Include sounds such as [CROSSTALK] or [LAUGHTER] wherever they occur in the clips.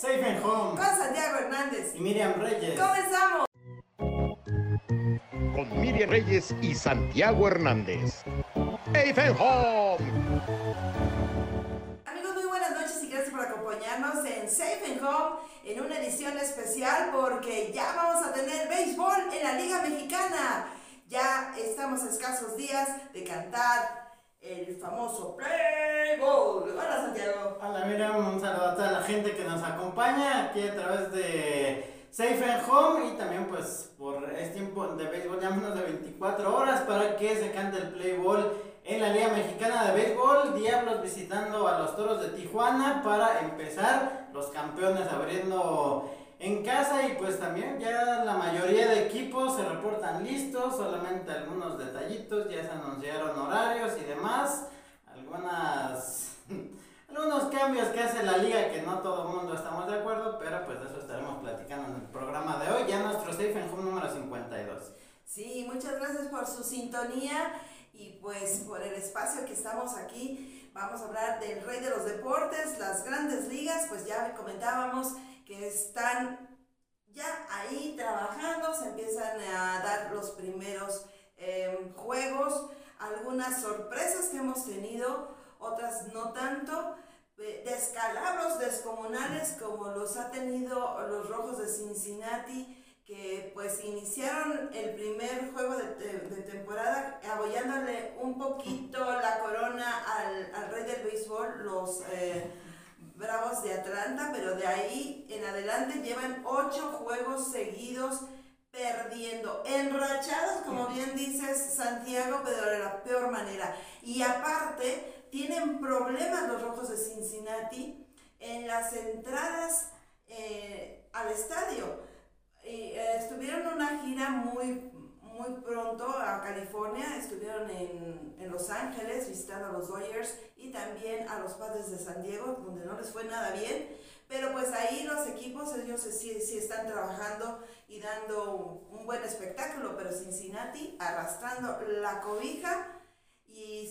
Safe and Home con Santiago Hernández. y Miriam Reyes. Comenzamos. con Miriam Reyes y Santiago Hernández. Safe Home. Amigos, muy buenas noches y gracias por acompañarnos en Safe and Home en una edición especial porque ya vamos a tener béisbol en la Liga Mexicana. Ya estamos a escasos días de cantar el famoso Play Ball. Hola Santiago. Hola Miriam, un saludo a toda la gente que nos acompaña aquí a través de Safe and Home y también pues por este tiempo de béisbol ya menos de 24 horas para que se cante el play ball en la Liga Mexicana de Béisbol. Diablos visitando a los Toros de Tijuana para empezar los campeones abriendo en casa y pues también ya la mayoría de equipos se reportan listos, solamente algunos detallitos, ya se anunciaron horarios y demás, algunas [LAUGHS] algunos cambios que hace la liga que no todo el mundo estamos de acuerdo, pero pues de eso estaremos platicando en el programa de hoy, ya nuestro Safe and Home número 52. Sí, muchas gracias por su sintonía y pues por el espacio que estamos aquí. Vamos a hablar del rey de los deportes, las grandes ligas, pues ya comentábamos que están ya ahí trabajando, se empiezan a dar los primeros eh, juegos, algunas sorpresas que hemos tenido, otras no tanto, descalabros descomunales como los ha tenido los Rojos de Cincinnati, que pues iniciaron el primer juego de, temporada abollándole un poquito la corona al, al rey del béisbol, los eh, Bravos de Atlanta, pero de ahí en adelante llevan ocho juegos seguidos perdiendo, enrachados, como bien dices Santiago, pero de la peor manera. Y aparte, tienen problemas los Rojos de Cincinnati en las entradas eh, al estadio. Y, eh, estuvieron en una gira muy, muy pronto a California, estuvieron en, en Los Ángeles visitando a los Dodgers y también a los Padres de San Diego, donde no les fue nada bien. Pero pues ahí los equipos, ellos sí, sí están trabajando y dando un, buen espectáculo, pero Cincinnati arrastrando la cobija y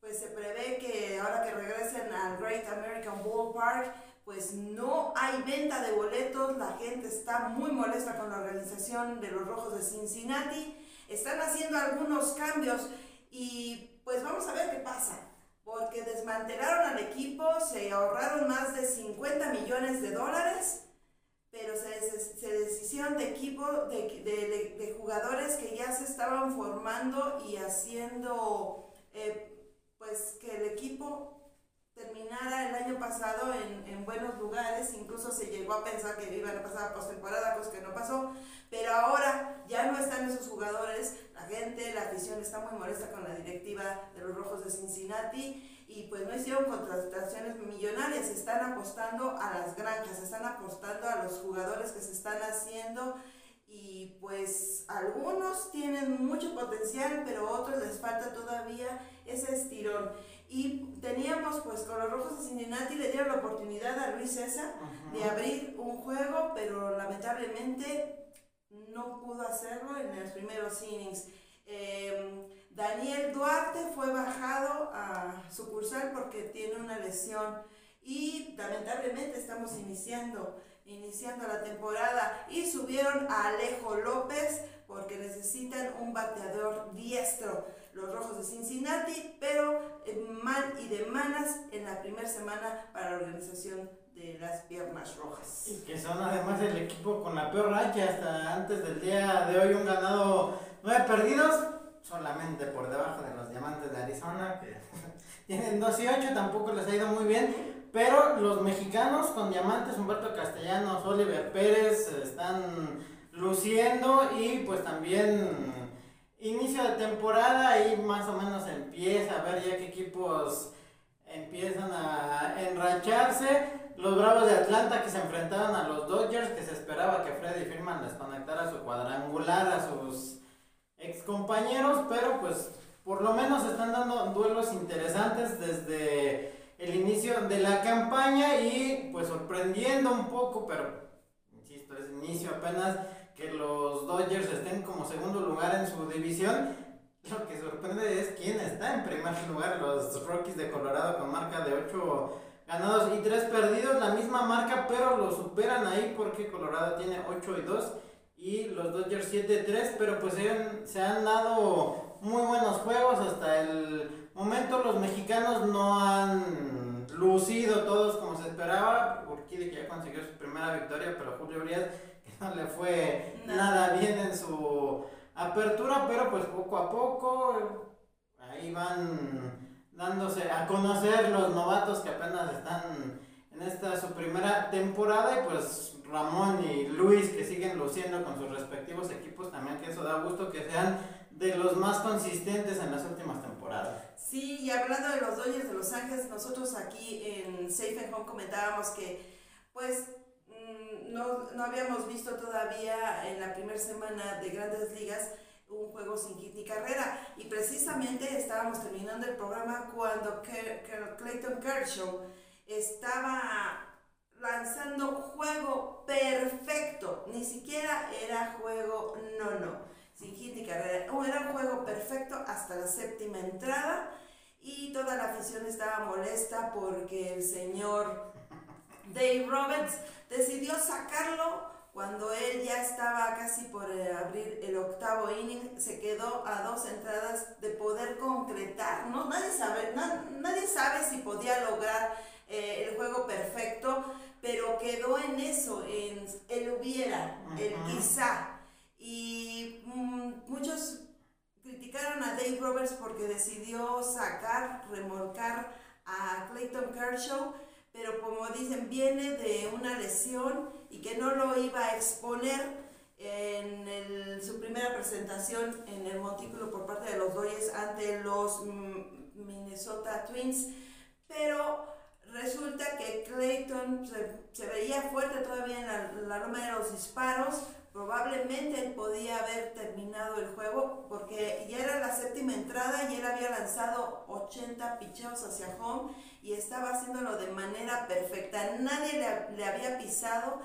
pues se prevé que ahora que regresen al Great American Ballpark, pues no hay venta de boletos, la gente está muy molesta con la organización de los Rojos de Cincinnati, están haciendo algunos cambios y pues vamos a ver qué pasa, porque desmantelaron al equipo, se ahorraron más de 50 millones de dólares, pero se, se deshicieron de equipo, de, de- de- de jugadores que ya se estaban formando y haciendo, eh, pues que el equipo terminara el año pasado en, en buenos lugares, incluso se llegó a pensar que iban a pasar postemporada, cosa que no pasó, pero ahora ya no están esos jugadores, la gente, la afición está muy molesta con la directiva de los Rojos de Cincinnati y pues no hicieron contrataciones millonarias, están apostando a las granjas, están apostando a los jugadores que se están haciendo y pues algunos tienen mucho potencial, pero a otros les falta todavía ese estirón. Y teníamos pues con los Rojos de Cincinnati le dieron la oportunidad a Luis César de abrir un juego, pero lamentablemente no pudo hacerlo en los primeros innings. Eh, Daniel Duarte fue bajado a sucursal porque tiene una lesión y lamentablemente estamos iniciando iniciando la temporada. Y subieron a Alejo López porque necesitan un bateador diestro los Rojos de Cincinnati, pero eh, mal y de manas en la primera semana para la organización de las Piernas Rojas. Y que son además el equipo con la peor racha hasta antes del día de hoy, un ganado, nueve perdidos, solamente por debajo de los diamantes de Arizona, que [LAUGHS] tienen 2 y 8, tampoco les ha ido muy bien. Pero los mexicanos con diamantes, Humberto Castellanos, Oliver Pérez, están luciendo y pues también inicio de temporada y más o menos empieza a ver ya qué equipos empiezan a enracharse. Los Bravos de Atlanta que se enfrentaron a los Dodgers, que se esperaba que Freddy Firman les conectara su cuadrangular a sus ex compañeros, pero pues por lo menos están dando duelos interesantes desde el inicio de la campaña y pues sorprendiendo un poco, pero insisto, es inicio apenas que los Dodgers estén como segundo lugar en su división. Lo que sorprende es quién está en primer lugar, los Rockies de Colorado con marca de 8 ganados y 3 perdidos, la misma marca pero lo superan ahí porque Colorado tiene 8 y 2 y los Dodgers 7 3, pero pues se han, se han dado muy buenos juegos hasta el momento los mexicanos no han lucido todos como se esperaba, Urquidi que ya consiguió su primera victoria, pero Julio Urias no le fue nada bien en su apertura, pero pues poco a poco ahí van dándose a conocer los novatos que apenas están en esta su primera temporada y pues Ramón y Luis que siguen luciendo con sus respectivos equipos también que eso da gusto que sean de los más consistentes en las últimas temporadas. Sí, y hablando de los Dodgers de Los Ángeles, nosotros aquí en Safe and Home comentábamos que pues no, no habíamos visto todavía en la primera semana de grandes ligas un juego sin hit ni carrera. Y precisamente estábamos terminando el programa cuando Clayton Kershaw estaba lanzando juego perfecto. Ni siquiera era juego no, no, sin hit ni carrera. Era un juego perfecto hasta la séptima entrada. Y toda la afición estaba molesta porque el señor Dave Roberts decidió sacarlo cuando él ya estaba casi por eh, abrir el octavo inning, se quedó a dos entradas de poder concretar. ¿no? Nadie, sabe, nadie sabe si podía lograr eh, el juego perfecto, pero quedó en eso, en el hubiera, el quizá. Y mm, muchos criticaron a Dave Roberts porque decidió sacar, remolcar a Clayton Kershaw pero como dicen, viene de una lesión y que no lo iba a exponer en su primera presentación en el montículo por parte de los Dodgers ante los mm, Minnesota Twins, pero resulta que Clayton se, veía fuerte todavía en la, la loma de los disparos, probablemente él podía haber terminado el juego porque ya era la séptima entrada y él había lanzado 80 picheos hacia home y estaba haciéndolo de manera perfecta. Nadie le, había pisado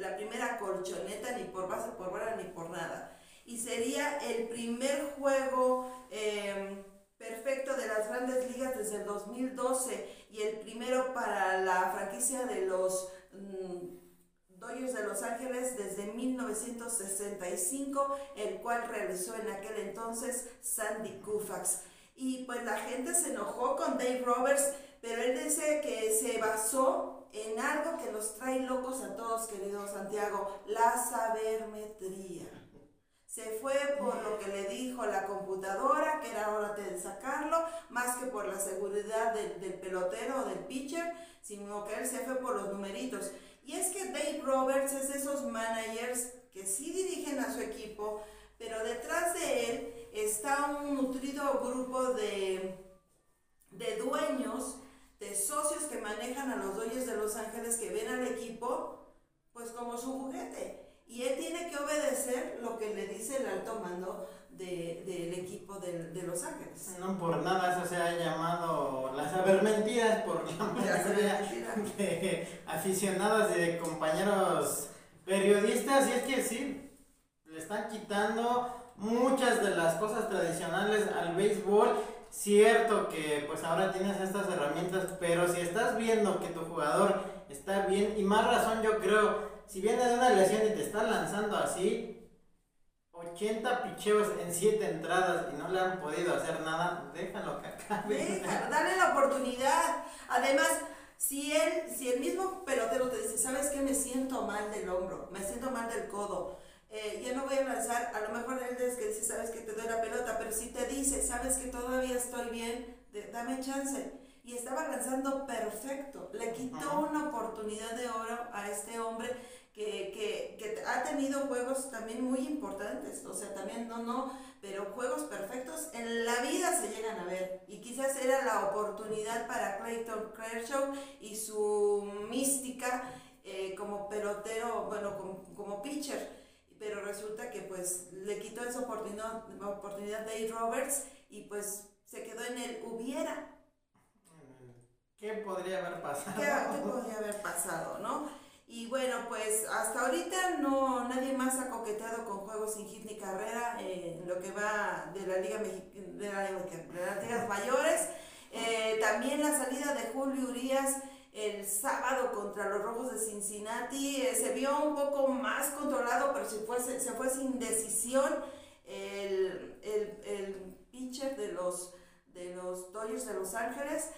la primera colchoneta ni por base, por bola, ni por nada. Y sería el primer juego em, perfecto de las grandes ligas desde el 2012 y el primero para la franquicia de los... Dodgers de Los Ángeles desde 1965, el cual realizó en aquel entonces Sandy Koufax. Y pues la gente se enojó con Dave Roberts, pero él dice que se basó en algo que los trae locos a todos, querido Santiago, la sabermetría. Se fue por lo que le dijo la computadora, que era hora de sacarlo, más que por la seguridad del, del pelotero o del pitcher, sino que él se fue por los numeritos. Y es que Dave Roberts es de esos managers que sí dirigen a su equipo, pero detrás de él está un nutrido grupo de, de dueños, de socios que manejan a los dueños de Los Ángeles que ven al equipo pues como su juguete. Y él tiene que obedecer lo que le dice el alto mando del equipo de, de, Los Ángeles. No por nada eso se ha llamado las saber mentiras por la mayoría [LAUGHS] de aficionados y de compañeros periodistas y es que sí, le están quitando muchas de las cosas tradicionales al béisbol. Cierto que pues ahora tienes estas herramientas, pero si estás viendo que tu jugador está bien, y más razón yo creo, si viene de una lesión y te está lanzando así, 80 picheos en 7 entradas y no le han podido hacer nada, déjalo que acabe. [LAUGHS] dale la oportunidad. Además, si él, si el mismo pelotero te dice, ¿sabes qué? Me siento mal del hombro, me siento mal del codo, eh, ya no voy a lanzar, a lo mejor él es que dice, ¿sabes que te doy la pelota? Pero si te dice, ¿sabes que todavía estoy bien? dame chance. Y estaba lanzando perfecto. Le quitó una oportunidad de oro a este hombre que, que, ha tenido juegos también muy importantes, o sea, también no, no, pero juegos perfectos en la vida se llegan a ver. Y quizás era la oportunidad para Clayton Kershaw y su mística eh, como pelotero, bueno, como, como, pitcher. Pero resulta que pues le quitó esa oportunidad, oportunidad Dave Roberts y pues se quedó en el hubiera. ¿Qué podría haber pasado? ¿Qué, qué podría haber pasado, no? Y bueno, pues hasta ahorita no nadie más ha coqueteado con juegos sin hit ni carrera en lo que va de la Liga de, las ligas mayores. Eh, también la salida de Julio Urias el sábado contra los Rojos de Cincinnati. Eh, se vio un poco más controlado, pero se fue, se fue sin decisión. El, el, el pitcher de los, de los Dodgers de Los Ángeles.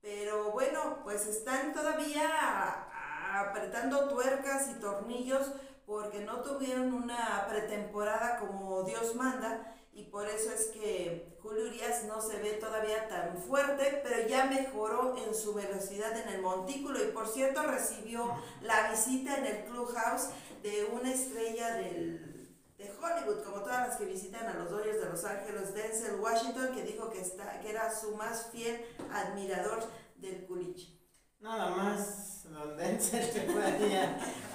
Pero bueno, pues están todavía apretando tuercas y tornillos porque no tuvieron una pretemporada como Dios manda y por eso es que Julio Urias no se ve todavía tan fuerte, pero ya mejoró en su velocidad en el montículo y por cierto recibió la visita en el clubhouse de una estrella del, de Hollywood, como todas las que visitan a los Dodgers de Los Ángeles, Denzel Washington, que dijo que, está, que era su más fiel admirador del culiche. Nada más, don Denzel [LAUGHS] se fue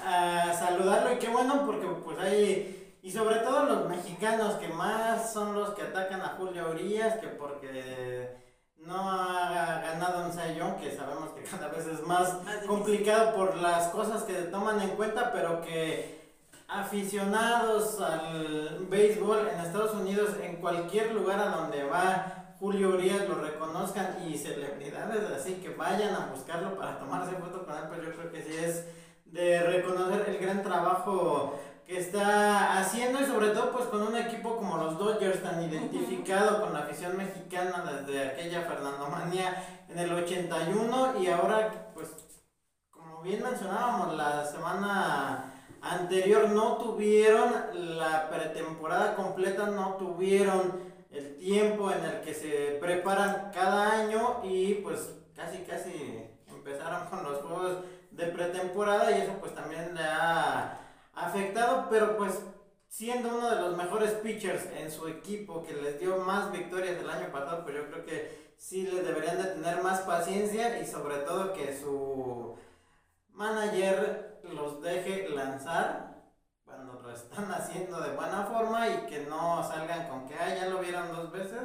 a, a saludarlo. Y qué bueno porque pues hay y sobre todo los mexicanos que más son los que atacan a Julio Urias, que porque no ha ganado un sayón, que sabemos que cada vez es más complicado por las cosas que toman en cuenta, pero que aficionados al béisbol en Estados Unidos, en cualquier lugar a donde va Julio Urias lo reconozcan y celebridades así que vayan a buscarlo para tomarse foto con él, pero yo creo que sí es de reconocer el gran trabajo que está haciendo y sobre todo pues con un equipo como los Dodgers tan identificado con la afición mexicana desde aquella Fernando Manía en el 81 y ahora pues como bien mencionábamos la semana anterior no tuvieron la pretemporada completa, no tuvieron el tiempo en el que se preparan cada año y pues casi casi empezaron con los juegos de pretemporada y eso pues también le ha afectado, pero pues siendo uno de los mejores pitchers en su equipo que les dio más victorias el año pasado, pues yo creo que sí le deberían de tener más paciencia y sobre todo que su manager los deje lanzar lo están haciendo de buena forma y que no salgan con que ah, ya lo vieron dos veces,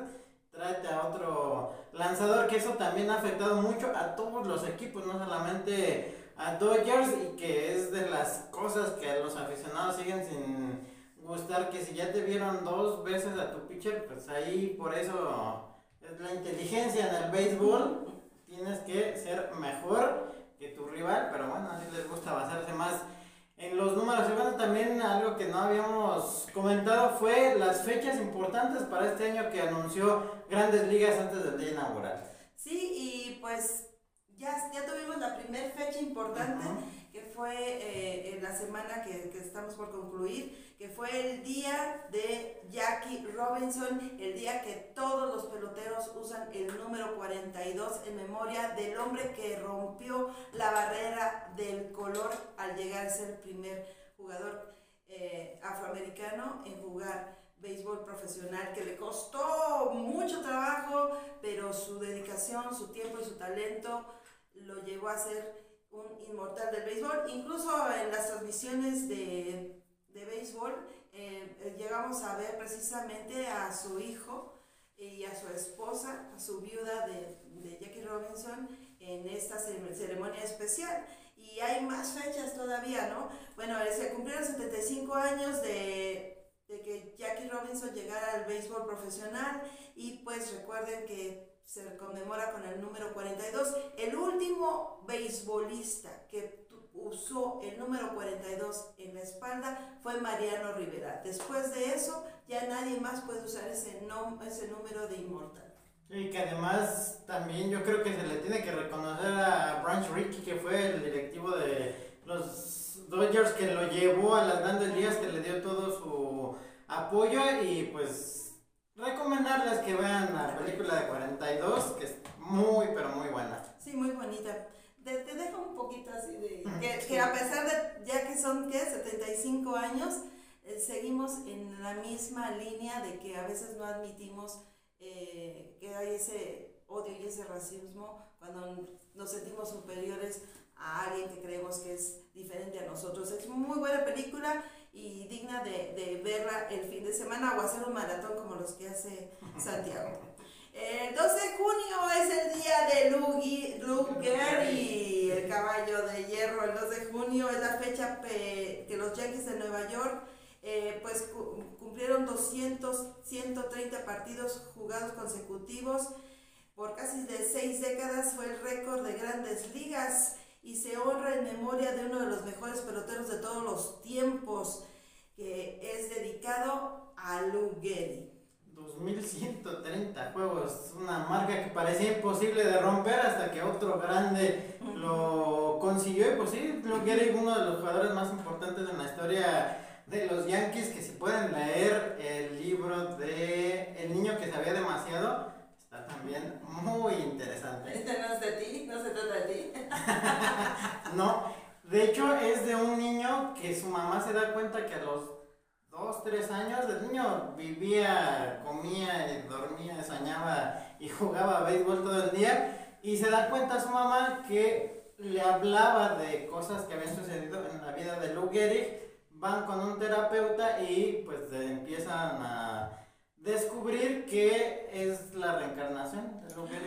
tráete a otro lanzador, que eso también ha afectado mucho a todos los equipos, no solamente a Dodgers y que es de las cosas que los aficionados siguen sin gustar, que si ya te vieron dos veces a tu pitcher, pues ahí por eso es la inteligencia en el béisbol, tienes que ser mejor que tu rival, pero bueno, así les gusta basarse más en los números. Y bueno, también algo que no habíamos comentado fue las fechas importantes para este año que anunció Grandes Ligas antes del día inaugural. Sí, y pues ya, ya tuvimos la primera fecha importante, que fue eh, en la semana que, que, estamos por concluir, que fue el día de Jackie Robinson, el día que todos los peloteros usan el número 42 en memoria del hombre que rompió la barrera del color al llegar a ser el primer jugador eh, afroamericano en jugar béisbol profesional que le costó mucho trabajo, pero su dedicación, su tiempo y su talento lo llevó a ser un inmortal del béisbol. Incluso en las transmisiones de, de béisbol eh, eh, llegamos a ver precisamente a su hijo y a su esposa, a su viuda de, de Jackie Robinson en esta ceremonia especial. Y hay más fechas todavía, ¿no? Bueno, se cumplieron 75 años de, de que Jackie Robinson llegara al béisbol profesional y pues recuerden que se conmemora con el número 42. El último beisbolista que usó el número 42 en la espalda fue Mariano Rivera. Después de eso, ya nadie más puede usar ese, ese número de inmortal. Y que además también yo creo que se le tiene que reconocer a Branch Rickey, que fue el directivo de los Dodgers, que lo llevó a las grandes ligas, que le dio todo su apoyo y pues recomendarles que vean la película de 42, que es muy, pero muy buena. Sí, muy bonita. Te, te deja un poquito así de... Que, a pesar de, ya que son, ¿qué? 75 años, eh, seguimos en la misma línea de que a veces no admitimos eh, que hay ese odio y ese racismo cuando nos sentimos superiores a alguien que creemos que es diferente a nosotros. Es muy buena película y digna de, de, verla el fin de semana o hacer un maratón como los que hace [LAUGHS] Santiago. El 12 de junio es el día de Luger y el caballo de hierro. El 2 de junio es la fecha que los Yankees de Nueva York eh, pues cumplieron 200, 130 partidos jugados consecutivos. Por casi de seis décadas fue el récord de grandes ligas y se honra en memoria de uno de los mejores peloteros de todos los tiempos, que es dedicado a Gehrig. 2130 juegos, una marca que parecía imposible de romper hasta que otro grande lo consiguió y pues sí, Lou Gehrig, uno de los jugadores más importantes en la historia de los Yankees, que si pueden leer el libro de El niño que sabía demasiado, está también muy interesante. ¿Este no es de ti? ¿No se trata de ti? [LAUGHS] no, de hecho es de un niño que su mamá se da cuenta que a los dos, tres años el niño vivía, comía, dormía, soñaba y [LAUGHS] jugaba béisbol todo el día. Y se da cuenta su mamá que le hablaba de cosas que habían sucedido en la vida de Lou van con un terapeuta y pues empiezan a descubrir que es la reencarnación de lo que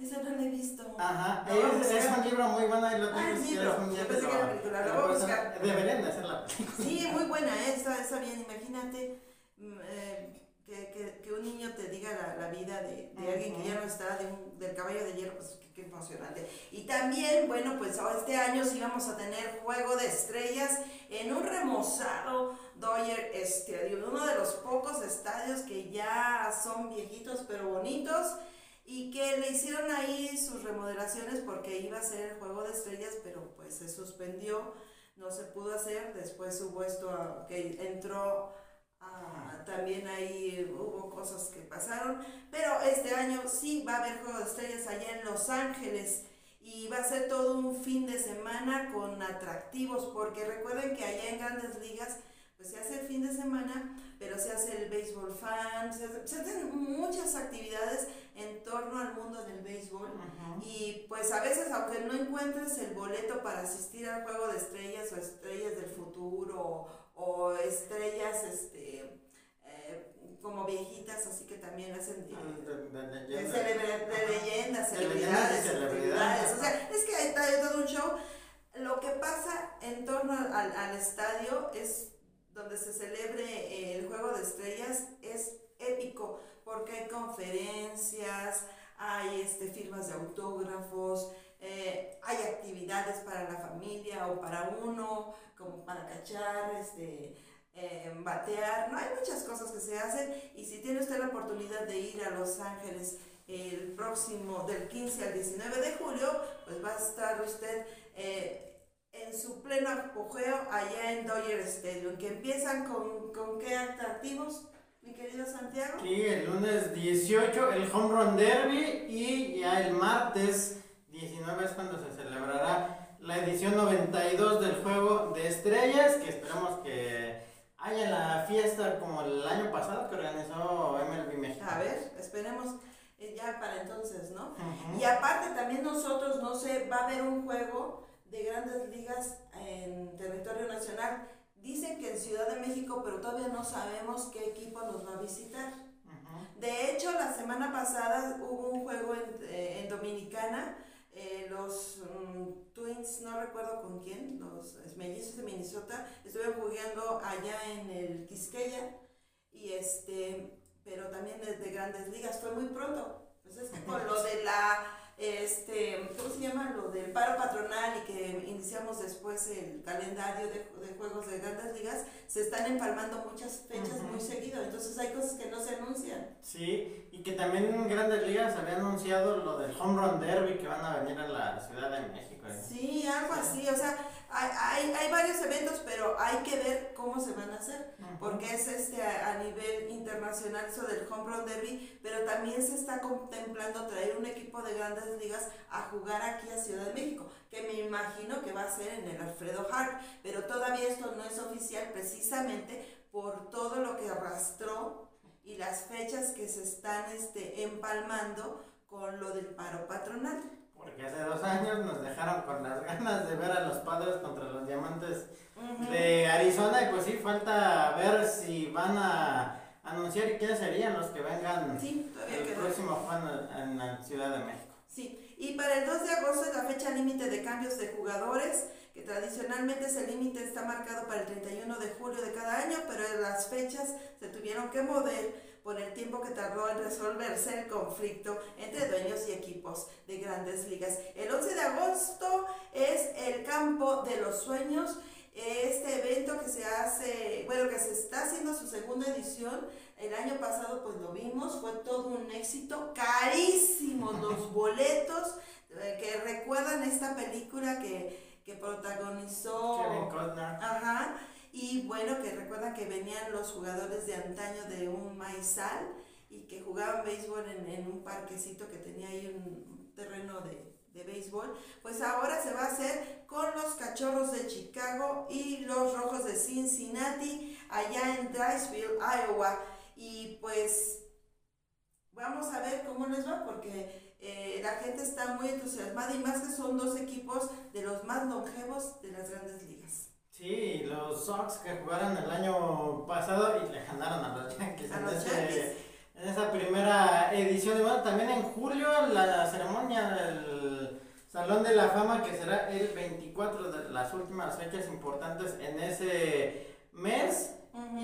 Ese no he visto. Ajá, es, es, un libro muy bueno y lo ah, tengo si libro. Un día pensé que era película, lo voy a buscar. Deberían de hacer la película. Sí, muy buena, ¿eh? está, está bien, imagínate. Mm, eh, que, que, que, un niño te diga la, la vida de, de alguien que ya no está, de un, del caballo de hierro, pues qué, qué, emocionante. Y también, bueno, pues este año sí vamos a tener Juego de Estrellas en un remozado Dodger Stadium, uno de los pocos estadios que ya son viejitos pero bonitos y que le hicieron ahí sus remodelaciones porque iba a ser el Juego de Estrellas, pero pues se suspendió, no se pudo hacer, después hubo esto que entró Ah, también ahí hubo cosas que pasaron, pero este año sí va a haber Juego de Estrellas allá en Los Ángeles y va a ser todo un fin de semana con atractivos, porque recuerden que allá en Grandes Ligas pues se hace el fin de semana, pero se hace el béisbol fan, se, hacen muchas actividades en torno al mundo del béisbol. Y pues a veces aunque no encuentres el boleto para asistir al juego de estrellas o estrellas del futuro o estrellas este, eh, como viejitas, así que también hacen de, ah, leyendas, celebridades, celebridades. O sea, es que hay, todo un show. Lo que pasa en torno al, al estadio es donde se celebre el Juego de Estrellas es épico porque hay conferencias, hay este, firmas de autógrafos, eh, hay actividades para la familia o para uno, como para cachar, este, eh, batear, no hay muchas cosas que se hacen y si tiene usted la oportunidad de ir a Los Ángeles el próximo del 15 al 19 de julio, pues va a estar usted eh, en su pleno apogeo allá en Dodger Stadium, que empiezan con, con qué atractivos, mi querido Santiago. Sí, el lunes 18 el Home Run Derby y ya el martes 19 es cuando se celebrará la edición 92 del Juego de Estrellas, que esperamos que haya la fiesta como el año pasado que organizó MLB México. A ver, esperemos eh, ya para entonces, ¿no? Y aparte también nosotros, no sé, va a haber un juego de grandes ligas en territorio nacional. Dicen que en Ciudad de México, pero todavía no sabemos qué equipo nos va a visitar. De hecho, la semana pasada hubo un juego en, eh, en Dominicana eh, los um, Twins, no recuerdo con quién, los mellizos de Minnesota, estuvieron jugando allá en el Quisqueya, y este, pero también desde grandes ligas, fue muy pronto. Entonces, con lo de la este, ¿cómo se llama? Lo del paro patronal y que iniciamos después el calendario de, de juegos de grandes ligas, se están empalmando muchas fechas muy seguido, entonces hay cosas que no se anuncian. Sí, y que también en grandes ligas había anunciado lo del Home Run Derby que van a venir a la Ciudad de México. ¿eh? Sí, algo así, o sea, hay, hay, hay, varios eventos, pero hay que ver cómo se van a hacer, porque es este a, nivel internacional eso del Home Run Derby, pero también se está contemplando traer un equipo de grandes ligas a jugar aquí a Ciudad de México, que me imagino que va a ser en el Alfredo Hart, pero todavía esto no es oficial precisamente por todo lo que arrastró y las fechas que se están este, empalmando con lo del paro patronal. Porque hace dos años nos dejaron con las [LAUGHS] ganas de ver a los padres contra los diamantes de Arizona. Y pues sí, falta ver si van a anunciar quiénes serían los que vengan el próximo juego en la Ciudad de México. Sí, y para el 2 de agosto es la fecha límite de cambios de jugadores, que tradicionalmente ese límite está marcado para el 31 de julio de cada año, pero las fechas se tuvieron que mover por el tiempo que tardó en resolverse el conflicto entre dueños y equipos de grandes ligas. El 11 de agosto es el campo de los sueños este evento que se hace, bueno, que se está haciendo su segunda edición, el año pasado pues lo vimos, fue todo un éxito, carísimos [LAUGHS] los boletos, eh, que recuerdan esta película que, que protagonizó Kevin Costner. Ajá, y bueno, que recuerdan que venían los jugadores de antaño de un maizal y que jugaban béisbol en, en un parquecito que tenía ahí un terreno de, de béisbol, pues ahora se va a hacer con los cachorros de Chicago y los rojos de Cincinnati allá en Drysville, Iowa. Y pues vamos a ver cómo les va porque eh, la gente está muy entusiasmada y más que son dos equipos de los más longevos de las grandes ligas. Sí, los Sox que jugaron el año pasado y le ganaron a los [LAUGHS] Yankees, A en, los ese- Yankees. en esa primera edición. Y bueno, también en julio la ceremonia del Salón de la Fama que será el 24 de las últimas fechas importantes en ese mes.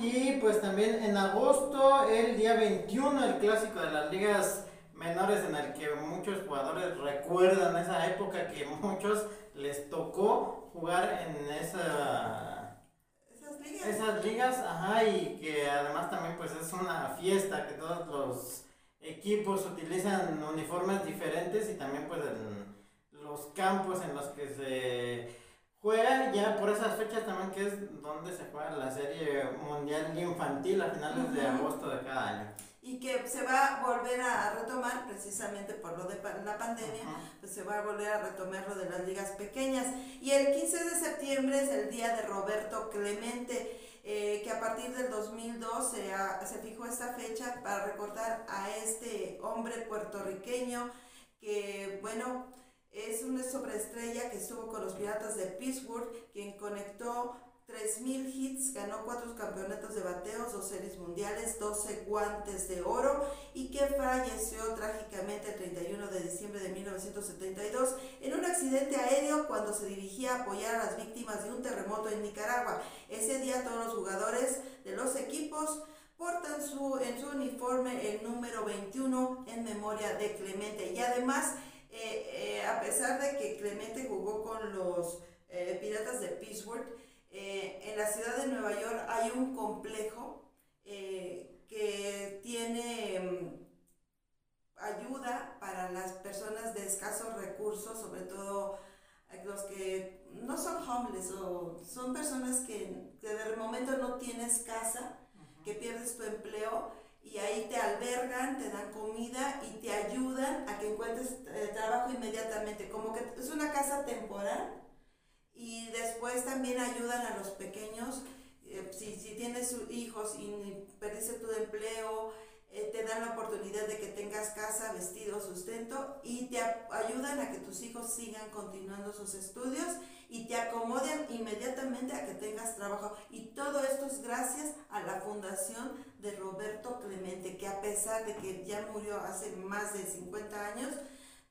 Y pues también en agosto, el día 21, el clásico de las ligas menores en el que muchos jugadores recuerdan esa época que [LAUGHS] muchos les tocó jugar en esa Esas ligas. esas ligas, ajá, y que además también pues es una fiesta que todos los equipos utilizan uniformes diferentes y también pues en los campos en los que se juega ya por esas fechas también que es donde se juega la serie mundial infantil a finales de agosto de cada año. Y que se va a volver a retomar precisamente por lo de pa- la pandemia. Pues se va a volver a retomar lo de las ligas pequeñas. Y el 15 de septiembre es el día de Roberto Clemente, eh, que a partir del 2002 se, ha- se fijó esta fecha para recordar a este hombre puertorriqueño que, bueno, es una sobreestrella que estuvo con los Piratas de Pittsburgh, quien conectó 3.000 hits, ganó cuatro campeonatos de bateos, dos series mundiales, 12 guantes de oro y que falleció trágicamente el 31 de diciembre de 1972 en un accidente aéreo cuando se dirigía a apoyar a las víctimas de un terremoto en Nicaragua. Ese día todos los jugadores de los equipos portan su, en su uniforme el número 21 en memoria de Clemente y además eh, eh, a pesar de que Clemente jugó con los eh, Piratas de Pittsburgh, eh, en la ciudad de Nueva York hay un complejo eh, que tiene mm, ayuda para las personas de escasos recursos, sobre todo eh, los que no son homeless o son personas que, que de momento no tienes casa, que pierdes tu empleo y ahí te albergan, te dan comida y te ayudan a que encuentres eh, trabajo inmediatamente, como que es una casa temporal y después también ayudan a los pequeños, eh, si, si tienes hijos y perdiste tu empleo, eh, te dan la oportunidad de que tengas casa, vestido, sustento y te ayudan a que tus hijos sigan continuando sus estudios y te acomodan inmediatamente a que tengas trabajo. Y todo esto es gracias a la fundación de Roberto Clemente, que a pesar de que ya murió hace más de 50 años,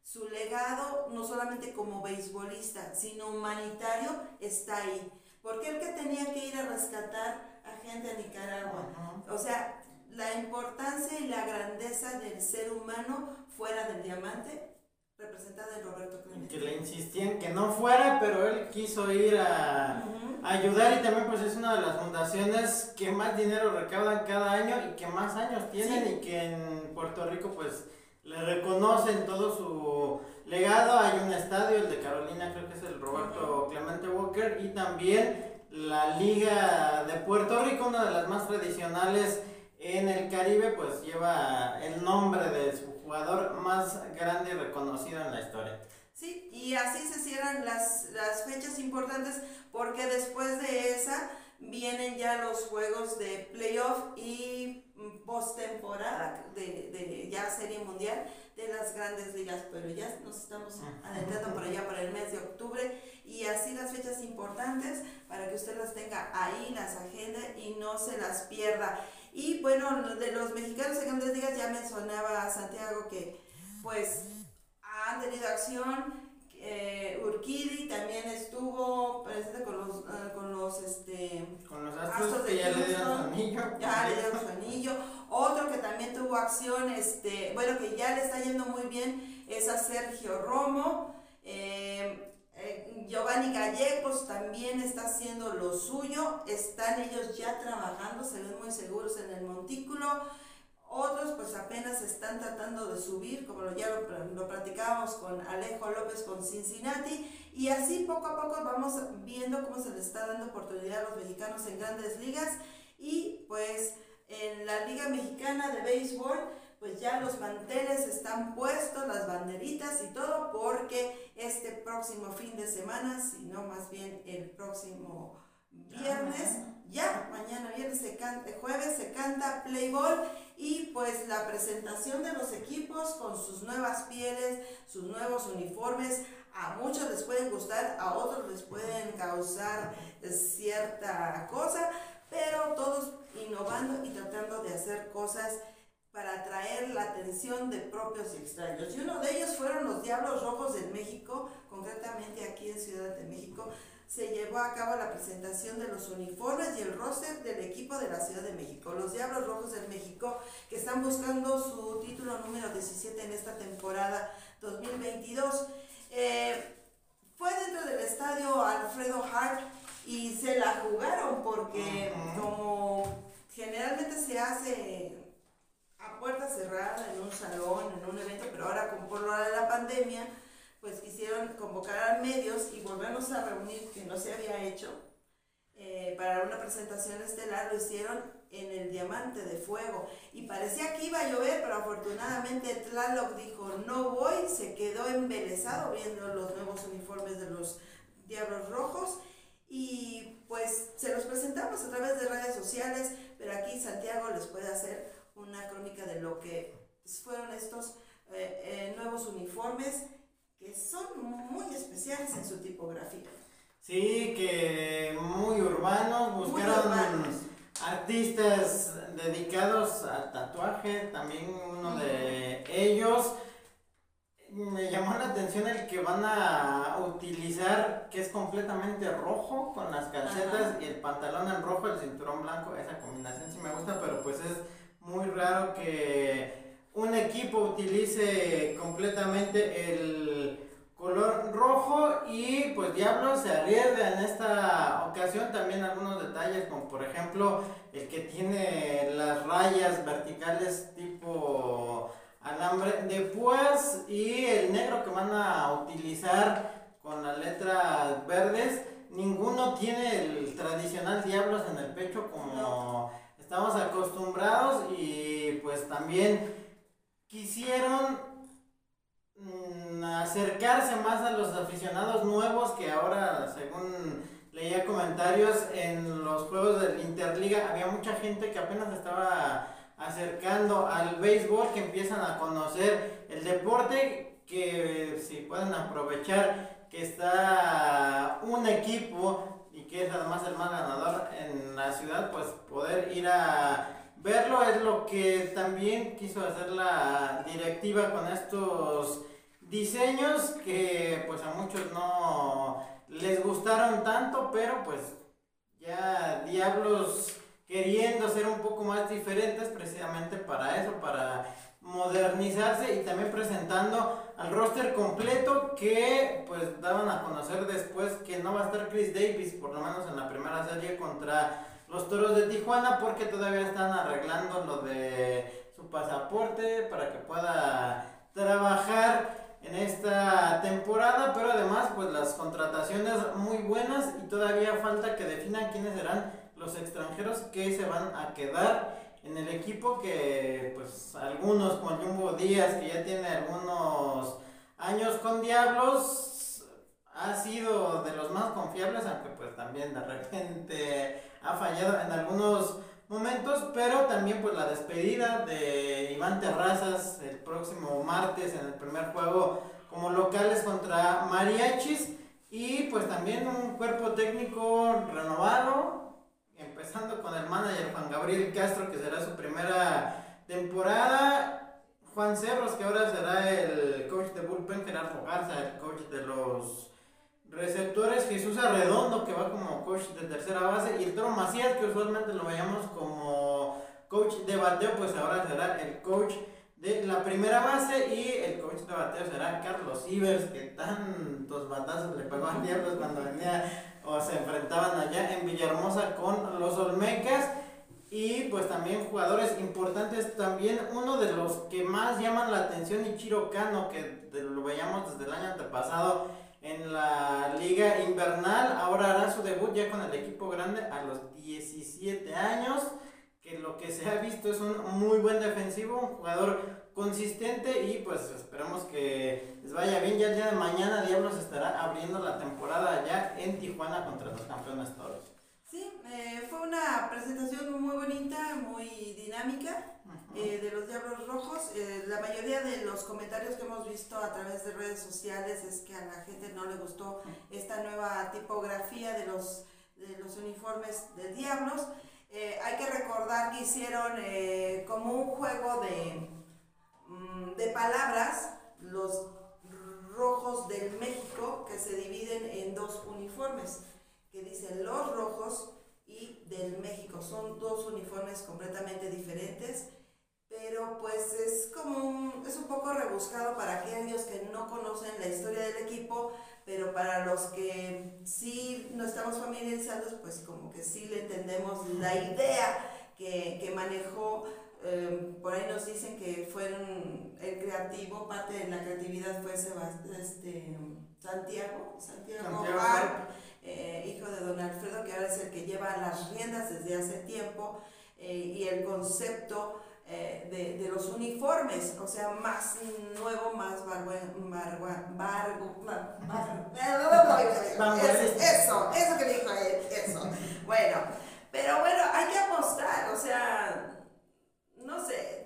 su legado, no solamente como beisbolista, sino humanitario, está ahí. Porque el que tenía que ir a rescatar a gente a Nicaragua. O sea, la importancia y la grandeza del ser humano fuera del diamante, representada en Roberto Clemente. que le insistían que no fuera, pero él quiso ir a ayudar y también pues es una de las fundaciones que más dinero recaudan cada año y que más años tienen Sí. y que en Puerto Rico pues le reconocen todo su legado. Hay un estadio, el de Carolina, creo que es el Roberto Clemente Walker y también la Liga de Puerto Rico, una de las más tradicionales en el Caribe, pues lleva el nombre de su jugador más grande y reconocido en la historia. Sí, y así se cierran las, las fechas importantes porque después de esa vienen ya los juegos de playoff y postemporada de, de ya serie mundial de las grandes ligas, pero ya nos estamos adentrando por allá para el mes de octubre y así las fechas importantes para que usted las tenga ahí, las agenda y no se las pierda. Y bueno, de los mexicanos en grandes ligas ya mencionaba a Santiago que pues han tenido acción. Eh, Urquidi también estuvo presente con los, eh, con los este, Con los Astros Astros de que ya le dieron su anillo. ya le dieron su anillo. Otro que también acción, este, bueno, que ya le está yendo muy bien, es a Sergio Romo. Eh, eh, Giovanni Gallegos también está haciendo lo suyo, están ellos ya trabajando, se ven muy seguros en el montículo. Otros pues apenas están tratando de subir, como ya lo, lo platicábamos con Alejo López con Cincinnati, y así poco a poco vamos viendo cómo se le está dando oportunidad a los mexicanos en grandes ligas y pues en la Liga Mexicana de Béisbol pues ya los manteles están puestos, las banderitas y todo, porque este próximo fin de semana, si no más bien el próximo viernes, ya mañana viernes se canta, jueves se canta Playball y pues la presentación de los equipos con sus nuevas pieles, sus nuevos uniformes, a muchos les pueden gustar, a otros les pueden causar cierta cosa, pero todos innovando y tratando de hacer cosas para atraer la atención de propios y extraños. Y uno de ellos fueron los Diablos Rojos de México, concretamente aquí en Ciudad de México. Se llevó a cabo la presentación de los uniformes y el roster del equipo de la Ciudad de México. Los Diablos Rojos de México que están buscando su título número 17 en esta temporada 2022. Eh, fue dentro del estadio Alfredo Hart y se la jugaron porque como generalmente se hace a puerta cerrada en un salón, en un evento, pero ahora con por lo de la pandemia, pues quisieron convocar a medios y volvernos a reunir, que no se había hecho, eh, para una presentación estelar, lo hicieron en el Diamante de Fuego. Y parecía que iba a llover, pero afortunadamente Tlaloc dijo, no voy, se quedó embelesado viendo los nuevos uniformes de los Diablos Rojos. Y pues se los presentamos a través de redes sociales, pero aquí Santiago les puede hacer una crónica de lo que fueron estos eh, eh, nuevos uniformes que son muy especiales en su tipografía. Sí, que muy urbanos, buscaron artistas dedicados al tatuaje, también uno de ellos. Me llamó la atención el que van a utilizar, que es completamente rojo, con las calcetas y el pantalón en rojo, el cinturón blanco. Esa combinación sí me gusta, pero pues es muy raro que un equipo utilice completamente el color rojo y pues Diablo se arriesga en esta ocasión. También algunos detalles como por ejemplo el que tiene las rayas verticales tipo alambre de púas y el negro que van a utilizar con las letras verdes. Ninguno tiene el tradicional diablos en el pecho como estamos acostumbrados y pues también quisieron mm, acercarse más a los aficionados nuevos que ahora, según leía comentarios en los juegos del Interliga, había mucha gente que apenas estaba acercando al béisbol, que empiezan a conocer el deporte, que si pueden aprovechar que está un equipo y que es además el más ganador en la ciudad, pues poder ir a verlo es lo que también quiso hacer la directiva con estos diseños que pues a muchos no les gustaron tanto, pero pues ya Diablos queriendo ser un poco más diferentes precisamente para eso, para modernizarse y también presentando al roster completo que pues daban a conocer después que no va a estar Chris Davis por lo menos en la primera serie contra los Toros de Tijuana porque todavía están arreglando lo de su pasaporte para que pueda trabajar en esta temporada, pero además pues las contrataciones muy buenas y todavía falta que definan quiénes serán los extranjeros que se van a quedar en el equipo que pues algunos como Jumbo Díaz que ya tiene algunos años con Diablos ha sido de los más confiables aunque pues también de repente ha fallado en algunos momentos pero también pues la despedida de Iván Terrazas el próximo martes en el primer juego como locales contra Mariachis y pues también un cuerpo técnico renovado empezando con el manager Juan Gabriel Castro, que será su primera temporada. Juan Cerros, que ahora será el coach de Bullpen, Gerardo Garza, el coach de los receptores, Jesús Arredondo, que va como coach de tercera base, y el Toro Macías, que usualmente lo veíamos como coach de bateo, pues ahora será el coach de la primera base y el coach de bateo será Carlos Ivers, que tantos batazos le pegó a Diablos cuando venía o se enfrentaban allá en Villahermosa con los Olmecas. Y pues también jugadores importantes, también uno de los que más llaman la atención, Ichiro Kano, que lo veíamos desde el año antepasado en la liga invernal, ahora hará su debut ya con el equipo grande a los 17 años, que lo que se ha visto es un muy buen defensivo, un jugador consistente y pues esperamos que les vaya bien, ya el día de mañana Diablos estará abriendo la temporada ya en Tijuana contra los campeones toros. Sí, eh, fue una presentación muy bonita, muy dinámica eh, de los Diablos Rojos. Eh, la mayoría de los comentarios que hemos visto a través de redes sociales es que a la gente no le gustó esta nueva tipografía de los, de los uniformes de Diablos. hay que recordar que hicieron como un juego de, mm, de palabras los rojos del México que se dividen en dos uniformes que dicen los rojos y del México. Son dos uniformes completamente diferentes, pero pues es como un, es un poco rebuscado para aquellos que no conocen la historia del equipo, pero para los que sí no estamos familiarizados, pues como que sí le entendemos la idea que, que manejó. Eh, por ahí nos dicen que fueron el creativo, parte de la creatividad fue este, Santiago, Santiago, Santiago eh, hijo de don Alfredo, que ahora es el que lleva las riendas desde hace tiempo, eh, y el concepto eh, de, de, los uniformes, o sea, más nuevo, más bargo, bargo, eso, eso que dijo él, eso. Bueno, pero bueno, hay que apostar, o sea, no sé,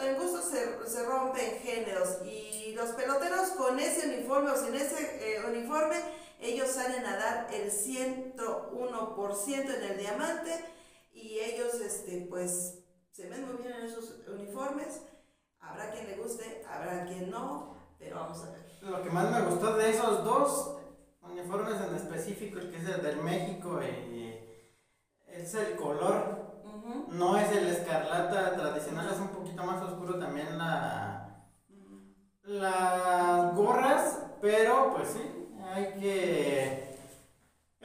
en, gusto se, se rompen géneros y los peloteros con ese uniforme o sin ese uniforme ellos salen a dar el 101% en el diamante y ellos, este, pues, se ven muy bien en esos uniformes. Habrá quien le guste, habrá quien no, pero vamos a ver. Lo que más me gustó de esos dos uniformes en específico, el que es el del México, eh, es el color. No es el escarlata tradicional, es un poquito más oscuro también la, las gorras, pero pues sí, hay que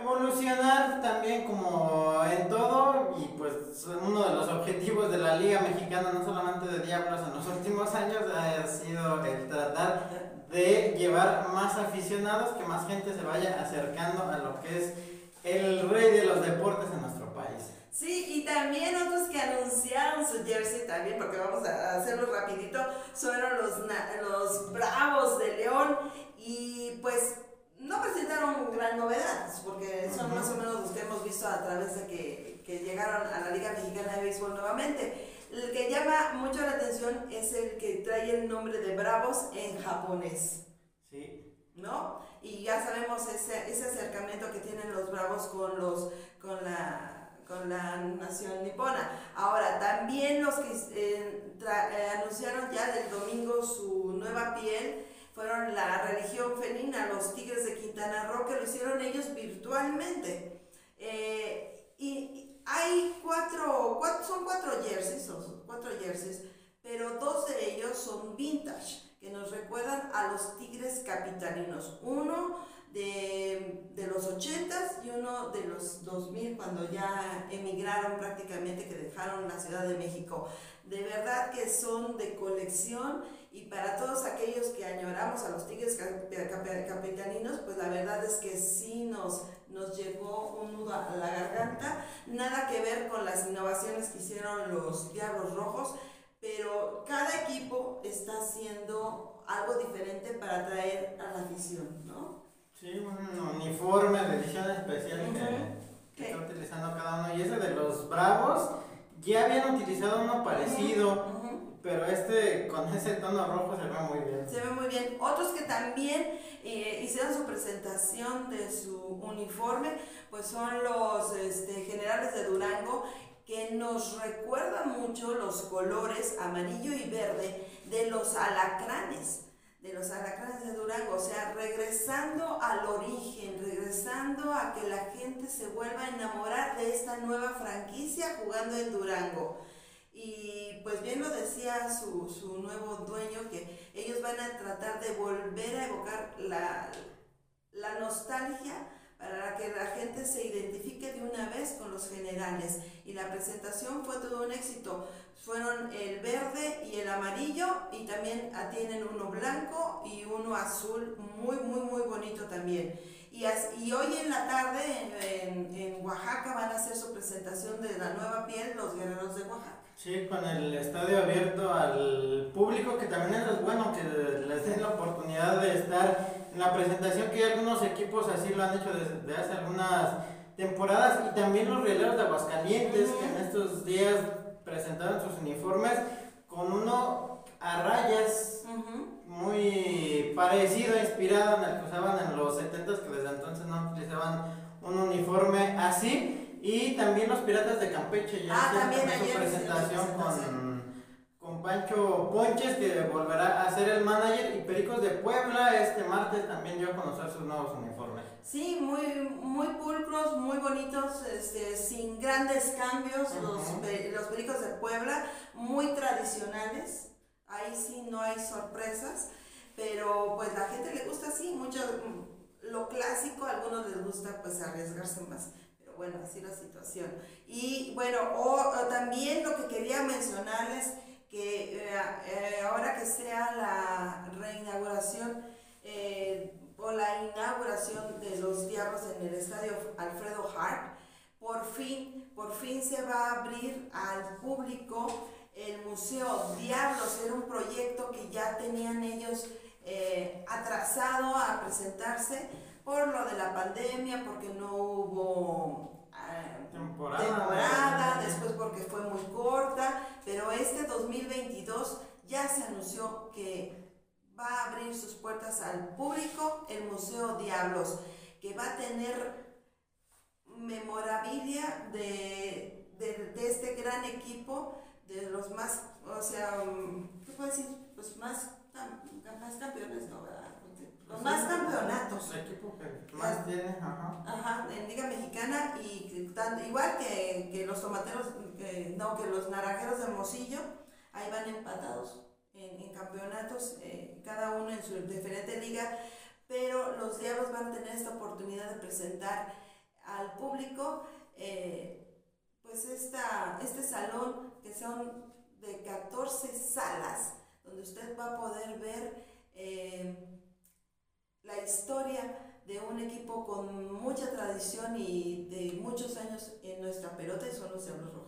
evolucionar también como en todo y pues uno de los objetivos de la Liga Mexicana, no solamente de Diablos en los últimos años, ha sido el tratar de llevar más aficionados, que más gente se vaya acercando a lo que es el rey de los deportes en nuestro país. Sí, y también otros que anunciaron su jersey también, porque vamos a hacerlo rapidito, fueron los, los Bravos de León y pues no presentaron gran novedad, porque son más o menos los que hemos visto a través de que, que, llegaron a la Liga Mexicana de Béisbol nuevamente. El que llama mucho la atención es el que trae el nombre de Bravos en japonés. Sí. ¿No? Y ya sabemos ese, ese acercamiento que tienen los Bravos con, los, con, la, con la nación nipona. Ahora, también los que eh, eh, anunciaron ya del domingo su nueva piel fueron la religión felina, los Tigres de Quintana Roo, que lo hicieron ellos virtualmente. Eh, y hay cuatro, son cuatro jerseys, son cuatro jerseys, pero dos de ellos son vintage, que nos recuerdan a los Tigres capitalinos. Uno de, de los 80 y uno de los 2000 cuando ya emigraron prácticamente, que dejaron la Ciudad de México. De verdad que son de colección y para todos aquellos que añoramos a los Tigres capitalinos, pues la verdad es que sí nos, nos llegó un nudo a la garganta. Nada que ver con las innovaciones que hicieron los Diablos Rojos, pero cada equipo está haciendo algo diferente para atraer a la afición, ¿no? Sí, un uniforme de edición especial que, está utilizando cada uno. Y ese de los Bravos, ya habían utilizado uno parecido. Pero este con ese tono rojo se ve muy bien. Se ve muy bien. Otros que también eh, hicieron su presentación de su uniforme, pues son los este, generales de Durango, que nos recuerdan mucho los colores amarillo y verde de los alacranes de los alacranes de Durango, o sea, regresando al origen, regresando a que la gente se vuelva a enamorar de esta nueva franquicia jugando en Durango. Y pues bien lo decía su, su nuevo dueño, que ellos van a tratar de volver a evocar la, la nostalgia para que la gente se identifique de una vez con los generales. Y la presentación fue todo un éxito. Fueron el verde y el amarillo y también tienen uno blanco y uno azul, muy, muy, muy bonito también. Y, y hoy en la tarde en, en, Oaxaca van a hacer su presentación de la nueva piel, los guerreros de Oaxaca. Sí, con el estadio abierto al público, que también es bueno que les den la oportunidad de estar en la presentación, que algunos equipos así lo han hecho desde hace algunas temporadas, y también los rieleros de Aguascalientes, que en estos días presentaron sus uniformes con uno a rayas, muy parecido, inspirado en el que usaban en los 70s, que desde entonces no utilizaban un uniforme así. Y también los Piratas de Campeche ya ah, también su presentación con, con Pancho Ponches, que volverá a ser el manager, y Pericos de Puebla este martes también dio a conocer sus nuevos uniformes. Sí, muy, muy pulcros, muy bonitos, este, sin grandes cambios, los, los Pericos de Puebla, muy tradicionales, ahí sí no hay sorpresas, pero pues la gente le gusta así, mucho lo clásico, a algunos les gusta pues arriesgarse más bueno, así la situación. Y bueno, o, también lo que quería mencionarles, que eh, eh, ahora que sea la reinauguración eh, o la inauguración de los Diablos en el estadio Alfredo Hart, por fin, por fin se va a abrir al público el Museo Diablos. Era un proyecto que ya tenían ellos atrasado a presentarse por lo de la pandemia, porque no hubo eh, temporada, temporada, después porque fue muy corta, pero este 2022 ya se anunció que va a abrir sus puertas al público el Museo Diablos, que va a tener memorabilia de, de, de este gran equipo, de los más, o sea, ¿qué puedo decir? Los más, más campeones, ¿no? ¿verdad? Los más campeonatos. El equipo que más tiene, ajá. Ajá, en Liga Mexicana y tanto, igual que, que los tomateros, no, que los naranjeros de Hermosillo, ahí van empatados en, en campeonatos, eh, cada uno en su diferente liga, pero los Diablos van a tener esta oportunidad de presentar al público eh, pues esta, este salón que son de 14 salas donde usted va a poder ver eh, la historia de un equipo con mucha tradición y de muchos años en nuestra pelota y son los Diablos.